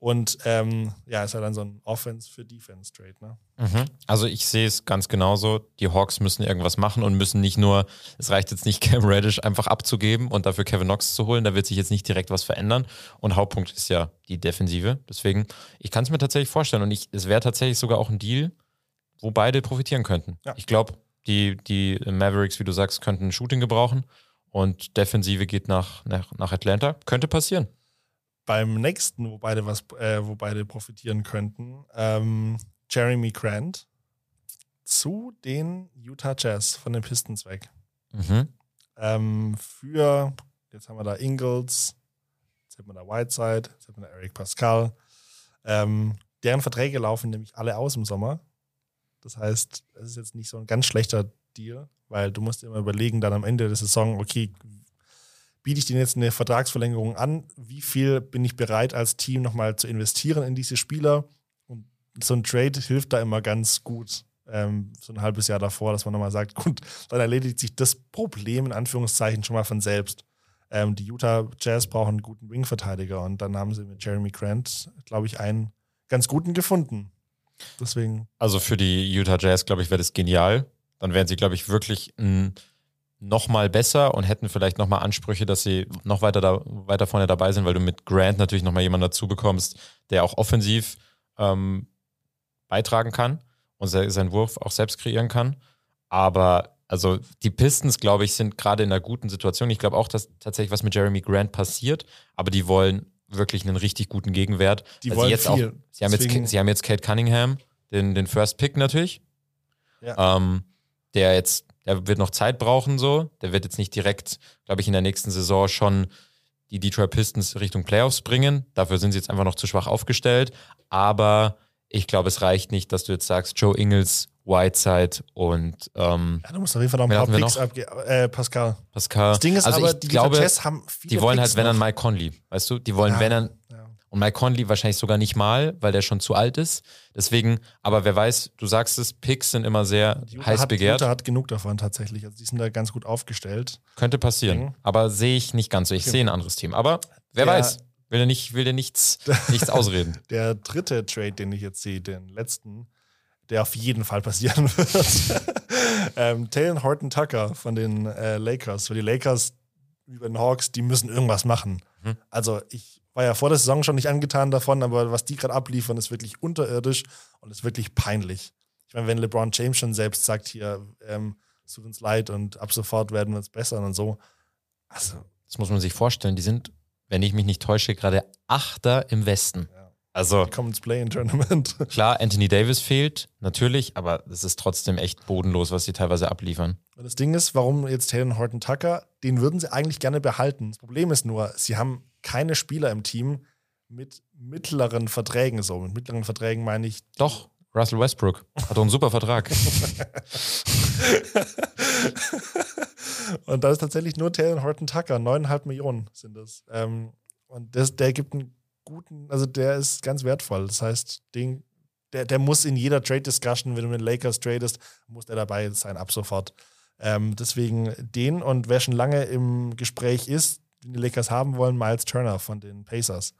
Und ähm, ja, ist ja dann so ein Offense für Defense-Trade, ne? Mhm. Also ich sehe es ganz genauso. Die Hawks müssen irgendwas machen und müssen nicht nur, es reicht jetzt nicht, Cam Reddish einfach abzugeben und dafür Kevin Knox zu holen. Da wird sich jetzt nicht direkt was verändern. Und Hauptpunkt ist ja die Defensive. Deswegen, ich kann es mir tatsächlich vorstellen. Und ich, es wäre tatsächlich sogar auch ein Deal, wo beide profitieren könnten. Ja. Ich glaube, die, die Mavericks, wie du sagst, könnten ein Shooting gebrauchen. Und Defensive geht nach, nach, nach Atlanta. Könnte passieren. Beim nächsten, wo beide was, äh, wo beide profitieren könnten, ähm, Jeremy Grant zu den Utah Jazz von den Pistons weg. Mhm. Ähm, für, jetzt haben wir da Ingles, jetzt haben wir da Whiteside, jetzt haben wir da Eric Pascal. Ähm, deren Verträge laufen nämlich alle aus im Sommer. Das heißt, es ist jetzt nicht so ein ganz schlechter Deal, weil du musst immer überlegen, dann am Ende der Saison, okay, biete ich denen jetzt eine Vertragsverlängerung an? Wie viel bin ich bereit als Team nochmal zu investieren in diese Spieler? Und so ein Trade hilft da immer ganz gut, ähm, so ein halbes Jahr davor, dass man nochmal sagt, gut, dann erledigt sich das Problem in Anführungszeichen schon mal von selbst. Ähm, die Utah Jazz brauchen einen guten Wing-Verteidiger und dann haben sie mit Jeremy Grant, glaube ich, einen ganz guten gefunden. Deswegen, Also für die Utah Jazz, glaube ich, wäre das genial. Dann wären sie, glaube ich, wirklich ein noch mal besser und hätten vielleicht noch mal Ansprüche, dass sie noch weiter, da, weiter vorne dabei sind, weil du mit Grant natürlich noch mal jemanden dazu bekommst, der auch offensiv ähm, beitragen kann und se seinen Wurf auch selbst kreieren kann. Aber also die Pistons, glaube ich, sind gerade in einer guten Situation. Ich glaube auch, dass tatsächlich was mit Jeremy Grant passiert, aber die wollen wirklich einen richtig guten Gegenwert. Die Weil wollen sie jetzt viel. Auch, sie, haben Deswegen- jetzt, sie haben jetzt Kate Cunningham, den, den First Pick natürlich. Ja. Ähm, der jetzt, der wird noch Zeit brauchen, so. Der wird jetzt nicht direkt, glaube ich, in der nächsten Saison schon die Detroit Pistons Richtung Playoffs bringen. Dafür sind sie jetzt einfach noch zu schwach aufgestellt. Aber ich glaube, es reicht nicht, dass du jetzt sagst, Joe Ingles, Whiteside und ähm, ja, du musst auf jeden Fall noch ein paar Picks abgeben. Äh, Pascal. Pascal. Das Ding ist also aber, ich die glaube, haben viele die wollen Picks halt, wenn dann. Mike Conley, weißt du? Die wollen, Ja. wenn dann, Ja. Und Mike Conley wahrscheinlich sogar nicht mal, weil der schon zu alt ist. Deswegen, aber wer weiß, du sagst es, Picks sind immer sehr Utah heiß hat, begehrt. Utah hat genug davon tatsächlich. Also die sind da ganz gut aufgestellt. Könnte passieren. Mhm. Aber sehe ich nicht ganz so. Ich sehe ein anderes Team. Aber wer Der- weiß, will er nicht, will der nichts, nichts ausreden. Der dritte Trade, den ich jetzt sehe, den letzten, der auf jeden Fall passieren wird. ähm, Taylor Horton Tucker von den äh, Lakers. Für die Lakers, wie bei den Hawks, die müssen irgendwas machen. Mhm. Also ich war ja vor der Saison schon nicht angetan davon, aber was die gerade abliefern, ist wirklich unterirdisch und ist wirklich peinlich. Ich meine, wenn LeBron James schon selbst sagt, hier, ähm, es tut uns leid und ab sofort werden wir uns bessern und so. Also, Das muss man sich vorstellen. Die sind, wenn ich mich nicht täusche, gerade Achter im Westen. Ja. Also kommen ins Play-in-Tournament. klar, Anthony Davis fehlt, natürlich, aber es ist trotzdem echt bodenlos, was sie teilweise abliefern. Und das Ding ist, warum jetzt Taylor Horton Tucker, den würden sie eigentlich gerne behalten. Das Problem ist nur, sie haben keine Spieler im Team mit mittleren Verträgen. So, mit mittleren Verträgen meine ich. Doch, Russell Westbrook hat doch einen super Vertrag. Und da ist tatsächlich nur Taylor Horton Tucker. Neuneinhalb Millionen sind das. Ähm, und das, der gibt einen guten, also der ist ganz wertvoll. Das heißt, den, der, der muss in jeder Trade-Discussion, wenn du mit den Lakers tradest, muss der dabei sein, ab sofort. Ähm, deswegen den und wer schon lange im Gespräch ist, den die Lakers haben wollen, Miles Turner von den Pacers.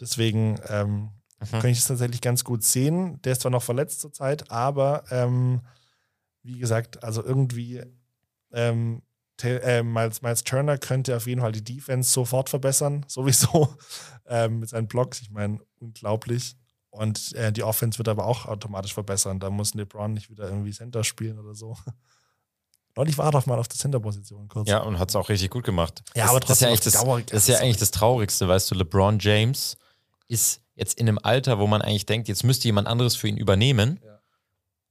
Deswegen ähm, kann ich das tatsächlich ganz gut sehen. Der ist zwar noch verletzt zurzeit, aber ähm, wie gesagt, also irgendwie ähm, äh, Miles, Miles Turner könnte auf jeden Fall die Defense sofort verbessern, sowieso ähm, mit seinen Blocks. Ich meine, unglaublich. Und äh, die Offense wird aber auch automatisch verbessern. Da muss LeBron nicht wieder irgendwie Center spielen oder so. Neulich war er doch mal auf der Center-Position kurz. Ja, und hat es auch richtig gut gemacht. Ja, das, aber das ist ja trotzdem eigentlich das, das ist ja eigentlich das Traurigste, weißt du, LeBron James ist jetzt in einem Alter, wo man eigentlich denkt, jetzt müsste jemand anderes für ihn übernehmen.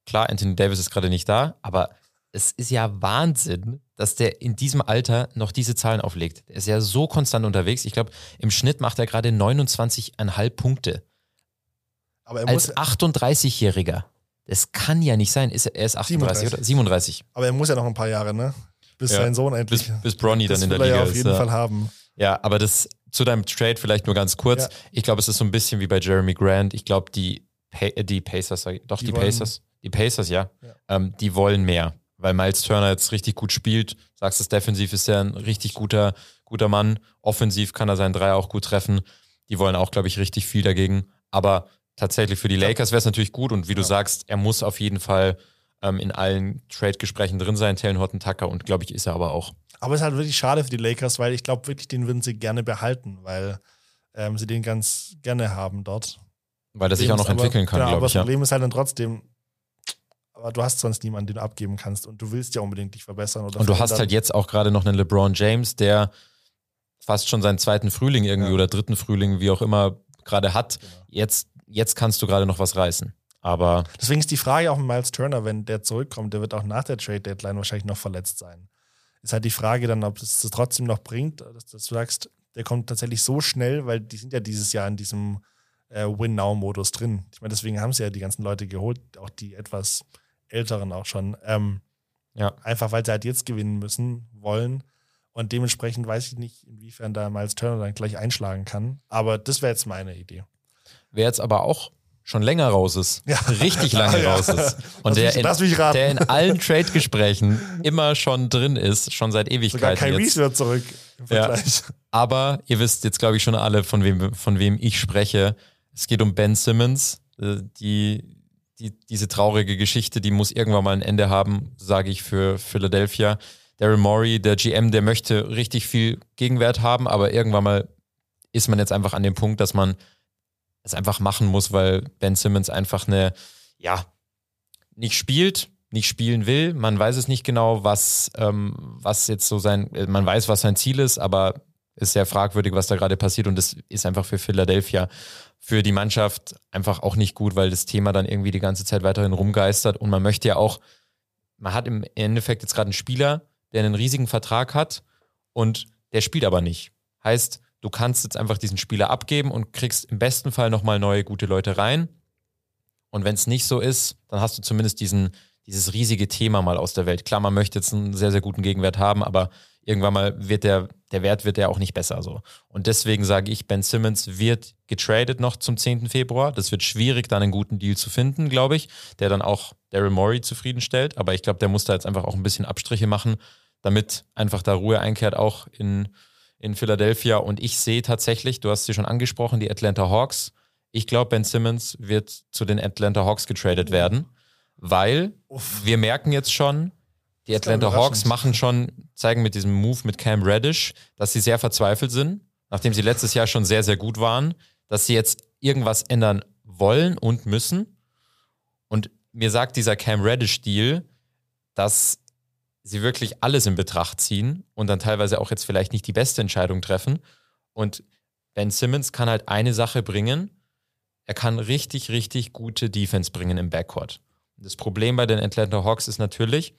Klar, Anthony Davis ist gerade nicht da, aber es ist ja Wahnsinn, dass der in diesem Alter noch diese Zahlen auflegt. Der ist ja so konstant unterwegs. Ich glaube, im Schnitt macht er gerade 29,5 Punkte. aber, er Als 38-Jähriger. Das kann ja nicht sein. Ist er, er ist 38 oder 37. aber er muss ja noch ein paar Jahre, ne? Bis Ja. sein Sohn endlich. Bis, bis Bronny dann das in der will er Liga ja auf ist. jeden ja. Fall haben. Ja, aber das zu deinem Trade vielleicht nur ganz kurz. Ja. Ich glaube, es ist so ein bisschen wie bei Jeremy Grant. Ich glaube, die, äh, die Pacers, doch, Die die, Pacers, die Pacers, ja, Ja. Ähm, die wollen mehr, weil Miles Turner jetzt richtig gut spielt. Sagst es defensiv ist er ein richtig guter, guter Mann. Offensiv kann er seinen Dreier auch gut treffen. Die wollen auch, glaube ich, richtig viel dagegen. Aber tatsächlich für die Lakers wäre es natürlich gut und wie du sagst, er muss auf jeden Fall ähm, in allen Trade-Gesprächen drin sein, Taylor Horton Tucker und glaube ich, ist er aber auch. Aber es ist halt wirklich schade für die Lakers, weil ich glaube wirklich, den würden sie gerne behalten, weil ähm, sie den ganz gerne haben dort. Weil er sich auch noch entwickeln aber, kann, genau, glaube aber ich. das Ja. Problem ist halt dann trotzdem, aber du hast sonst niemanden, den du abgeben kannst und du willst ja unbedingt dich verbessern. Und du hast halt jetzt auch gerade noch einen LeBron James, der fast schon seinen zweiten Frühling irgendwie Ja. oder dritten Frühling, wie auch immer, gerade hat. Genau. Jetzt, jetzt kannst du gerade noch was reißen. Aber Deswegen ist die Frage auch mit Miles Turner, wenn der zurückkommt, der wird auch nach der Trade Deadline wahrscheinlich noch verletzt sein. Ist halt die Frage dann, ob es das trotzdem noch bringt, dass, du sagst, der kommt tatsächlich so schnell, weil die sind ja dieses Jahr in diesem äh, Win-Now-Modus drin. Ich meine, deswegen haben sie ja die ganzen Leute geholt, auch die etwas älteren auch schon. Ähm, ja, einfach weil sie halt jetzt gewinnen müssen, wollen. Und dementsprechend weiß ich nicht, inwiefern da Miles Turner dann gleich einschlagen kann. Aber das wäre jetzt meine Idee. Wer jetzt aber auch schon länger raus ist, Ja. richtig lange Ja. raus ist und der mich- in, der in allen Trade-Gesprächen immer schon drin ist, schon seit Sogar Ewigkeiten Kyrie jetzt. wird zurück im. Vergleich. Aber ihr wisst jetzt, glaube ich, schon alle, von wem, von wem ich spreche. Es geht um Ben Simmons. Äh, Die, die, diese traurige Geschichte, die muss irgendwann mal ein Ende haben, sage ich für Philadelphia. Daryl Morey, der GM, der möchte richtig viel Gegenwert haben, aber irgendwann mal ist man jetzt einfach an dem Punkt, dass man es einfach machen muss, weil Ben Simmons einfach eine, ja, nicht spielt, nicht spielen will. Man weiß es nicht genau, was, ähm, was jetzt so sein, äh, man weiß, was sein Ziel ist, aber ist sehr fragwürdig, was da gerade passiert und das ist einfach für Philadelphia, für die Mannschaft einfach auch nicht gut, weil das Thema dann irgendwie die ganze Zeit weiterhin rumgeistert und man möchte ja auch, man hat im Endeffekt jetzt gerade einen Spieler, der einen riesigen Vertrag hat und der spielt aber nicht. Heißt, du kannst jetzt einfach diesen Spieler abgeben und kriegst im besten Fall nochmal neue gute Leute rein. Und wenn es nicht so ist, dann hast du zumindest diesen, dieses riesige Thema mal aus der Welt. Klar, man möchte jetzt einen sehr, sehr guten Gegenwert haben, aber irgendwann mal wird der, der Wert wird ja auch nicht besser so. Und deswegen sage ich, Ben Simmons wird getradet noch zum 10. Februar. Das wird schwierig, dann einen guten Deal zu finden, glaube ich, der dann auch Daryl Morey zufriedenstellt. Aber ich glaube, der muss da jetzt einfach auch ein bisschen Abstriche machen, damit einfach da Ruhe einkehrt, auch in, in Philadelphia. Und ich sehe tatsächlich, du hast sie schon angesprochen, die Atlanta Hawks. Ich glaube, Ben Simmons wird zu den Atlanta Hawks getradet werden, weil Uff. wir merken jetzt schon, die Das Atlanta. Hawks machen schon, zeigen mit diesem Move mit Cam Reddish, dass sie sehr verzweifelt sind, nachdem sie letztes Jahr schon sehr, sehr gut waren, dass sie jetzt irgendwas ändern wollen und müssen. Und mir sagt dieser Cam Reddish-Deal, dass sie wirklich alles in Betracht ziehen und dann teilweise auch jetzt vielleicht nicht die beste Entscheidung treffen. Und Ben Simmons kann halt eine Sache bringen. Er kann richtig, richtig gute Defense bringen im Backcourt. Das Problem bei den Atlanta Hawks ist natürlich,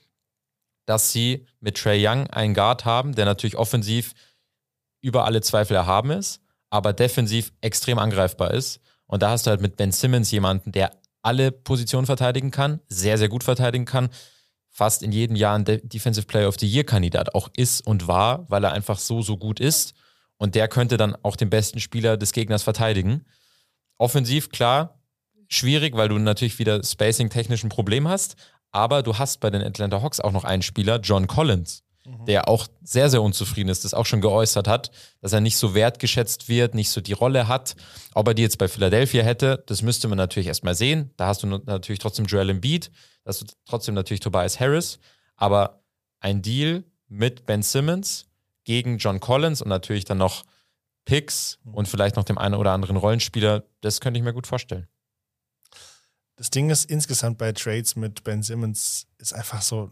dass sie mit Trey Young einen Guard haben, der natürlich offensiv über alle Zweifel erhaben ist, aber defensiv extrem angreifbar ist. Und da hast du halt mit Ben Simmons jemanden, der alle Positionen verteidigen kann, sehr, sehr gut verteidigen kann, fast in jedem Jahr ein De Defensive Player of the Year-Kandidat auch ist und war, weil er einfach so, so gut ist. Und der könnte dann auch den besten Spieler des Gegners verteidigen. Offensiv, klar, schwierig, weil du natürlich wieder spacing-technisch ein Problem hast. Aber du hast bei den Atlanta Hawks auch noch einen Spieler, John Collins, der auch sehr, sehr unzufrieden ist, das auch schon geäußert hat, dass er nicht so wertgeschätzt wird, nicht so die Rolle hat. Ob er die jetzt bei Philadelphia hätte, das müsste man natürlich erstmal sehen. Da hast du natürlich trotzdem Joel Embiid, da hast du trotzdem natürlich Tobias Harris. Aber ein Deal mit Ben Simmons gegen John Collins und natürlich dann noch Picks und vielleicht noch dem einen oder anderen Rollenspieler, das könnte ich mir gut vorstellen. Das Ding ist insgesamt bei Trades mit Ben Simmons ist einfach so,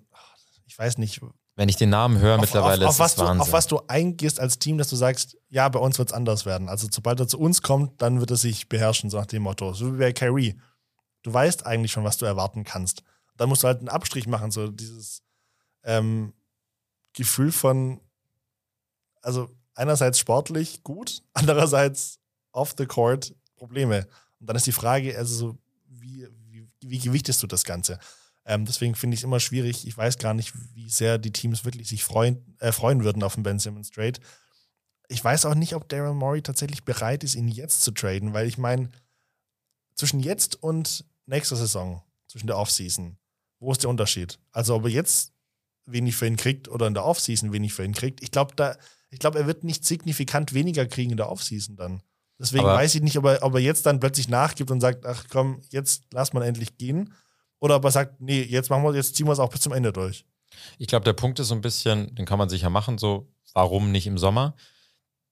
ich weiß nicht, Wenn ich den Namen höre, auf, mittlerweile auf, auf, ist was es du, Wahnsinn. auf was du eingehst als Team, dass du sagst, ja, bei uns wird es anders werden. Also sobald er zu uns kommt, dann wird er sich beherrschen, so nach dem Motto. So wie bei Kyrie. Du weißt eigentlich schon, was du erwarten kannst. Dann musst du halt einen Abstrich machen, so dieses ähm, Gefühl von, also einerseits sportlich gut, andererseits off the court Probleme. Und dann ist die Frage, also so, wie, wie, wie gewichtest du das Ganze? Ähm, deswegen finde ich es immer schwierig. Ich weiß gar nicht, wie sehr die Teams wirklich sich freuen, äh, freuen würden auf den Ben Simmons Trade. Ich weiß auch nicht, ob Daryl Morey tatsächlich bereit ist, ihn jetzt zu traden, weil ich meine, zwischen jetzt und nächster Saison, zwischen der Offseason, wo ist der Unterschied? Also, ob er jetzt wenig für ihn kriegt oder in der Offseason wenig für ihn kriegt, ich glaube, da, ich glaube, er wird nicht signifikant weniger kriegen in der Offseason dann. Deswegen Aber- weiß ich nicht, ob er, ob er jetzt dann plötzlich nachgibt und sagt, ach komm, jetzt lass mal endlich gehen. Oder ob er sagt, nee, jetzt machen wir, jetzt ziehen wir es auch bis zum Ende durch. Ich glaube, der Punkt ist so ein bisschen, den kann man sicher machen, so, warum nicht im Sommer?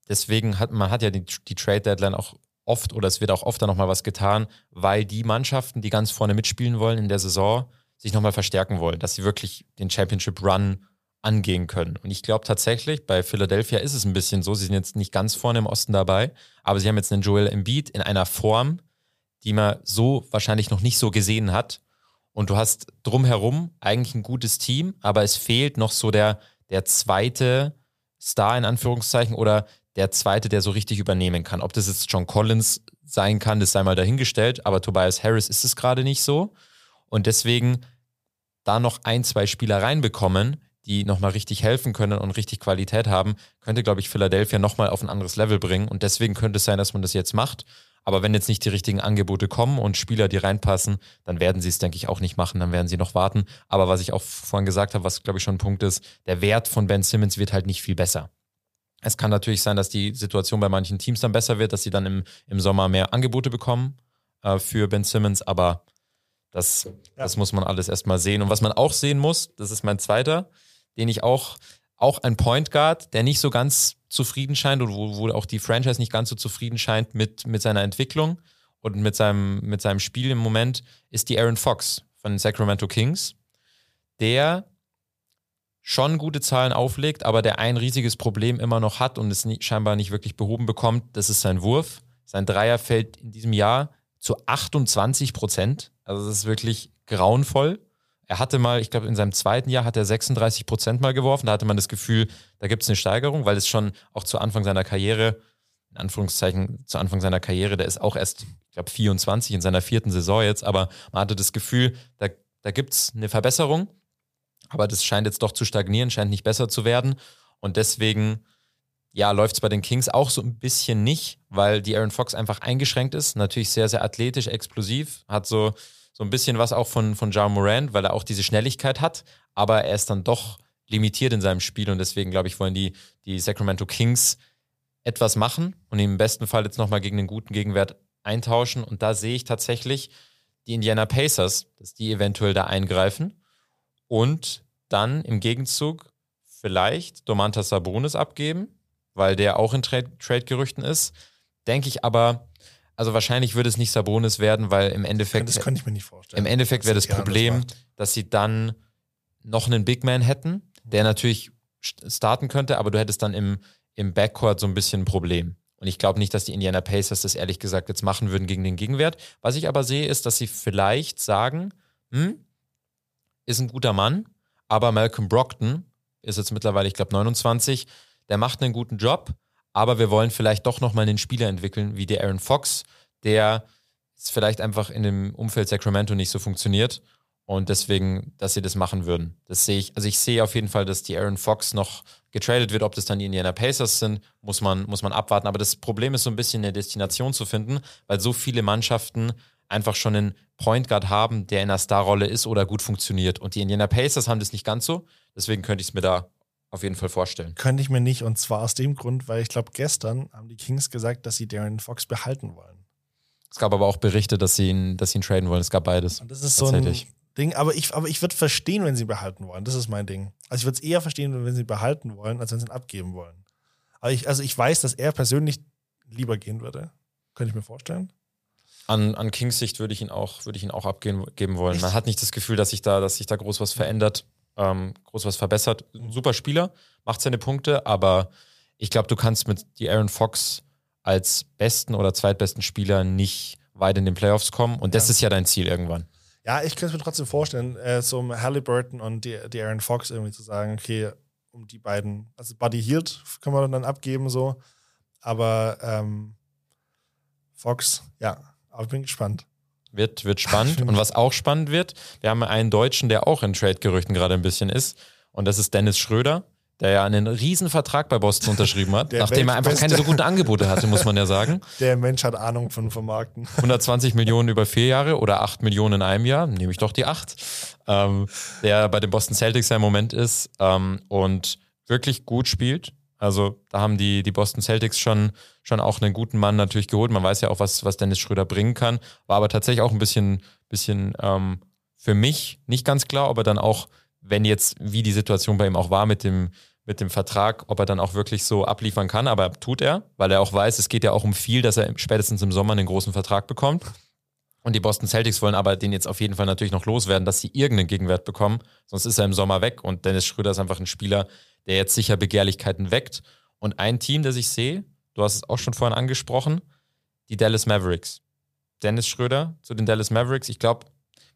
Deswegen hat man hat ja die, die Trade Deadline auch oft oder es wird auch oft dann nochmal was getan, weil die Mannschaften, die ganz vorne mitspielen wollen in der Saison, sich nochmal verstärken wollen, dass sie wirklich den Championship Run angehen können. Und ich glaube tatsächlich, bei Philadelphia ist es ein bisschen so, sie sind jetzt nicht ganz vorne im Osten dabei, aber sie haben jetzt einen Joel Embiid in einer Form, die man so wahrscheinlich noch nicht so gesehen hat. Und du hast drumherum eigentlich ein gutes Team, aber es fehlt noch so der, der zweite Star in Anführungszeichen oder der zweite, der so richtig übernehmen kann. Ob das jetzt John Collins sein kann, das sei mal dahingestellt, aber Tobias Harris ist es gerade nicht so. Und deswegen da noch ein, zwei Spieler reinbekommen, die nochmal richtig helfen können und richtig Qualität haben, könnte, glaube ich, Philadelphia nochmal auf ein anderes Level bringen. Und deswegen könnte es sein, dass man das jetzt macht. Aber wenn jetzt nicht die richtigen Angebote kommen und Spieler, die reinpassen, dann werden sie es, denke ich, auch nicht machen. Dann werden sie noch warten. Aber was ich auch vorhin gesagt habe, was, glaube ich, schon ein Punkt ist, der Wert von Ben Simmons wird halt nicht viel besser. Es kann natürlich sein, dass die Situation bei manchen Teams dann besser wird, dass sie dann im, im Sommer mehr Angebote bekommen äh, für Ben Simmons, aber das, das muss man alles erstmal sehen. Und was man auch sehen muss, das ist mein zweiter, den ich auch, auch ein Point Guard, der nicht so ganz zufrieden scheint und wo, wo auch die Franchise nicht ganz so zufrieden scheint mit, mit seiner Entwicklung und mit seinem, mit seinem Spiel im Moment, ist die Aaron Fox von den Sacramento Kings, der schon gute Zahlen auflegt, aber der ein riesiges Problem immer noch hat und es nie, scheinbar nicht wirklich behoben bekommt, das ist sein Wurf. Sein Dreier fällt in diesem Jahr zu 28 Prozent. Also das ist wirklich grauenvoll. Er hatte mal, ich glaube, in seinem zweiten Jahr hat er 36 Prozent mal geworfen. Da hatte man das Gefühl, da gibt es eine Steigerung, weil es schon auch zu Anfang seiner Karriere, in Anführungszeichen, zu Anfang seiner Karriere, der ist auch erst, ich glaube, 24 in seiner vierten Saison jetzt, aber man hatte das Gefühl, da da gibt es eine Verbesserung, aber das scheint jetzt doch zu stagnieren, scheint nicht besser zu werden. Und deswegen, ja, läuft es bei den Kings auch so ein bisschen nicht, weil die Aaron Fox einfach eingeschränkt ist. Natürlich sehr, sehr athletisch, explosiv, hat so, so ein bisschen was auch von, von Ja Morant, weil er auch diese Schnelligkeit hat, aber er ist dann doch limitiert in seinem Spiel und deswegen, glaube ich, wollen die, die Sacramento Kings etwas machen und ihn im besten Fall jetzt nochmal gegen den guten Gegenwert eintauschen. Und da sehe ich tatsächlich die Indiana Pacers, dass die eventuell da eingreifen und dann im Gegenzug vielleicht Domantas Sabonis abgeben, weil der auch in Trade-Gerüchten ist. Denke ich aber, also wahrscheinlich würde es nicht Sabonis werden, weil im Endeffekt. Das könnte ich mir nicht vorstellen. Im Endeffekt wäre das Problem, dass sie dann noch einen Big Man hätten, der natürlich starten könnte, aber du hättest dann im, im Backcourt so ein bisschen ein Problem. Und ich glaube nicht, dass die Indiana Pacers das ehrlich gesagt jetzt machen würden gegen den Gegenwert. Was ich aber sehe, ist, dass sie vielleicht sagen, hm, ist ein guter Mann, aber Malcolm Brockton ist jetzt mittlerweile, ich glaube, 29, der macht einen guten Job, aber wir wollen vielleicht doch nochmal einen Spieler entwickeln, wie der Aaron Fox, der vielleicht einfach in dem Umfeld Sacramento nicht so funktioniert und deswegen, dass sie das machen würden. Das sehe ich, also ich sehe auf jeden Fall, dass die Aaron Fox noch getradet wird. Ob das dann die Indiana Pacers sind, muss man, muss man abwarten. Aber das Problem ist so ein bisschen eine Destination zu finden, weil so viele Mannschaften einfach schon einen Point Guard haben, der in einer Starrolle ist oder gut funktioniert. Und die Indiana Pacers haben das nicht ganz so. Deswegen könnte ich es mir da auf jeden Fall vorstellen. Könnte ich mir nicht. Und zwar aus dem Grund, weil ich glaube, gestern haben die Kings gesagt, dass sie Darren Fox behalten wollen. Es gab aber auch Berichte, dass sie ihn, dass sie ihn traden wollen. Es gab beides. Und das ist so ein Ding, aber ich, aber ich würde verstehen, wenn sie behalten wollen. Das ist mein Ding. Also ich würde es eher verstehen, wenn sie behalten wollen, als wenn sie ihn abgeben wollen. Aber ich, also ich weiß, dass er persönlich lieber gehen würde. Könnte ich mir vorstellen. An, an Kings Sicht würde ich ihn auch, würde ich ihn auch abgeben wollen. Echt? Man hat nicht das Gefühl, dass sich da, dass sich da groß was verändert, ähm, groß was verbessert. Ein super Spieler, macht seine Punkte, aber ich glaube, du kannst mit die Aaron Fox als besten oder zweitbesten Spieler nicht weit in den Playoffs kommen. Und das ja. ist ja dein Ziel irgendwann. Ja, ich könnte es mir trotzdem vorstellen, äh, so um Halliburton und die, die Aaron Fox irgendwie zu sagen, okay, um die beiden, also Buddy Hield können wir dann abgeben, so. Aber ähm, Fox, ja, aber ich bin gespannt. Wird, wird spannend. und was auch spannend wird, wir haben einen Deutschen, der auch in Trade-Gerüchten gerade ein bisschen ist. Und das ist Dennis Schröder der ja einen riesen Vertrag bei Boston unterschrieben hat, nachdem er einfach keine so guten Angebote hatte, muss man ja sagen. Der Mensch hat Ahnung von Vermarkten. 120 Millionen über vier Jahre oder 8 Millionen in einem Jahr, nehme ich doch die 8, ähm, der bei den Boston Celtics ja im Moment ist ähm, und wirklich gut spielt. Also da haben die, die Boston Celtics schon, schon auch einen guten Mann natürlich geholt. Man weiß ja auch, was, was Dennis Schröder bringen kann. War aber tatsächlich auch ein bisschen, bisschen ähm, für mich nicht ganz klar, ob er dann auch wenn jetzt, wie die Situation bei ihm auch war mit dem, mit dem Vertrag, ob er dann auch wirklich so abliefern kann, aber tut er, weil er auch weiß, es geht ja auch um viel, dass er spätestens im Sommer einen großen Vertrag bekommt. Und die Boston Celtics wollen aber den jetzt auf jeden Fall natürlich noch loswerden, dass sie irgendeinen Gegenwert bekommen, sonst ist er im Sommer weg. Und Dennis Schröder ist einfach ein Spieler, der jetzt sicher Begehrlichkeiten weckt. Und ein Team, das ich sehe, du hast es auch schon vorhin angesprochen, die Dallas Mavericks. Dennis Schröder zu den Dallas Mavericks. Ich glaube,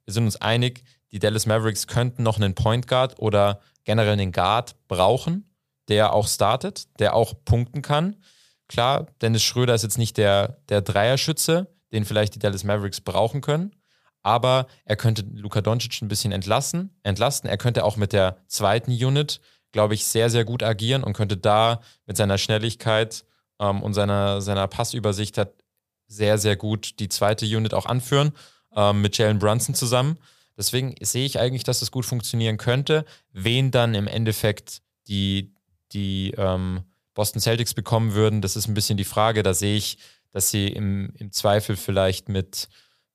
wir sind uns einig, die Dallas Mavericks könnten noch einen Point Guard oder generell einen Guard brauchen, der auch startet, der auch punkten kann. Klar, Dennis Schröder ist jetzt nicht der, der Dreierschütze, den vielleicht die Dallas Mavericks brauchen können, aber er könnte Luka Doncic ein bisschen entlassen, entlasten. Er könnte auch mit der zweiten Unit, glaube ich, sehr, sehr gut agieren und könnte da mit seiner Schnelligkeit ähm, und seiner, seiner Passübersicht hat sehr, sehr gut die zweite Unit auch anführen ähm, mit Jalen Brunson zusammen. Deswegen sehe ich eigentlich, dass das gut funktionieren könnte. Wen dann im Endeffekt die, die ähm, Boston Celtics bekommen würden, das ist ein bisschen die Frage. Da sehe ich, dass sie im, im Zweifel vielleicht mit,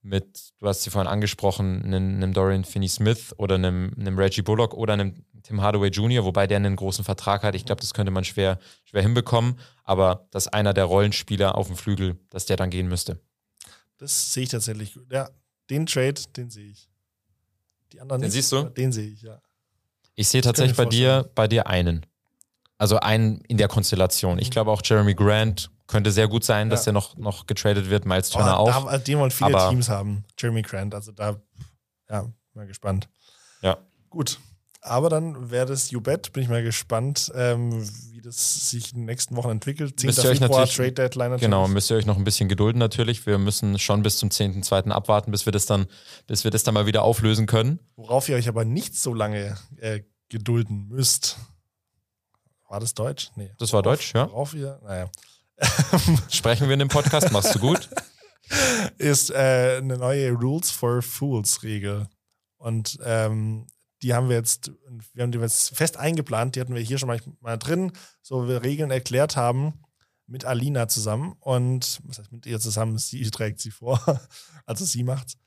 mit, du hast sie vorhin angesprochen, einem, einem Dorian Finney-Smith oder einem, einem Reggie Bullock oder einem Tim Hardaway Jr., wobei der einen großen Vertrag hat. Ich glaube, das könnte man schwer, schwer hinbekommen. Aber dass einer der Rollenspieler auf dem Flügel, dass der dann gehen müsste. Das sehe ich tatsächlich. Ja, den Trade, den sehe ich. Die anderen den nicht, siehst du? Den sehe ich, ja. Ich sehe tatsächlich bei dir, bei dir einen. Also einen in der Konstellation. Ich mhm. glaube auch Jeremy Grant könnte sehr gut sein, dass ja. der noch, noch getradet wird, Miles Turner oh, auch. Da, den wollen viele Aber Teams haben, Jeremy Grant. Also da, ja, mal gespannt. Ja. Gut. Aber dann wäre das You Bet, bin ich mal gespannt, ähm, wie das sich in den nächsten Wochen entwickelt. 10. Müsst ihr euch natürlich- Trade Deadline natürlich. Genau, müsst ihr euch noch ein bisschen gedulden natürlich. Wir müssen schon bis zum 10.2. abwarten, bis wir das dann, bis wir das dann mal wieder auflösen können. Worauf ihr euch aber nicht so lange äh, gedulden müsst. War das Deutsch? Nee. Das war Deutsch, ja. Worauf ihr, naja, Sprechen wir in dem Podcast, machst du gut. ist äh, eine neue Rules for Fools Regel. Und ähm, die haben wir jetzt, wir haben die jetzt fest eingeplant, die hatten wir hier schon mal, mal drin, so wir Regeln erklärt haben mit Alina zusammen und was heißt mit ihr zusammen, sie trägt sie vor, also sie macht's.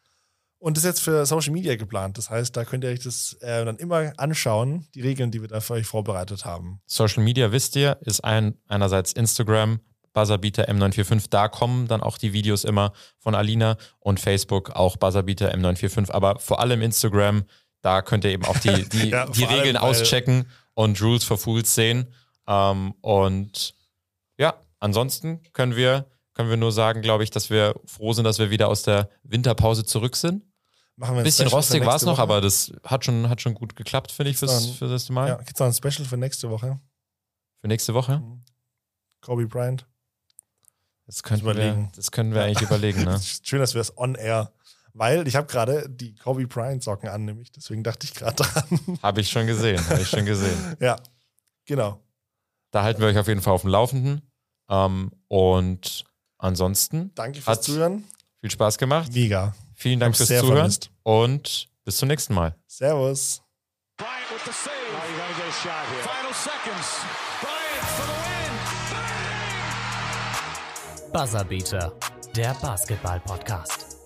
Und das ist jetzt für Social Media geplant. Das heißt, da könnt ihr euch das äh, dann immer anschauen, die Regeln, die wir da für euch vorbereitet haben. Social Media, wisst ihr, ist ein, einerseits Instagram, Buzzerbeater M945, da kommen dann auch die Videos immer von Alina und Facebook auch Buzzerbeater M945, aber vor allem Instagram, da könnt ihr eben auch die, die, Ja, die Regeln auschecken und Rules for Fools sehen. Ähm, und ja, ansonsten können wir, können wir nur sagen, glaube ich, dass wir froh sind, dass wir wieder aus der Winterpause zurück sind. Machen wir Ein bisschen Special rostig war es noch, aber das hat schon, hat schon gut geklappt, finde ich, fürs, dann- für das Mal. Ja, gibt es noch ein Special für nächste Woche? Für nächste Woche. Kobe Bryant. Das könnten, wir, das können wir eigentlich überlegen, ne? Schön, dass wir es on air. Weil ich habe gerade die Kobe Bryant Socken an, nämlich. Deswegen dachte ich gerade dran. Habe ich schon gesehen, habe ich schon gesehen. ja, genau. Da halten wir euch auf jeden Fall auf dem Laufenden. Ähm, und ansonsten Danke fürs Zuhören. viel Spaß gemacht. Mega. Vielen Dank fürs Zuhören vermisst. und bis zum nächsten Mal. Servus. Bryant with the save. Now you gotta get a shot here. Final seconds. Bryant Buzzerbeater, der Basketball-Podcast.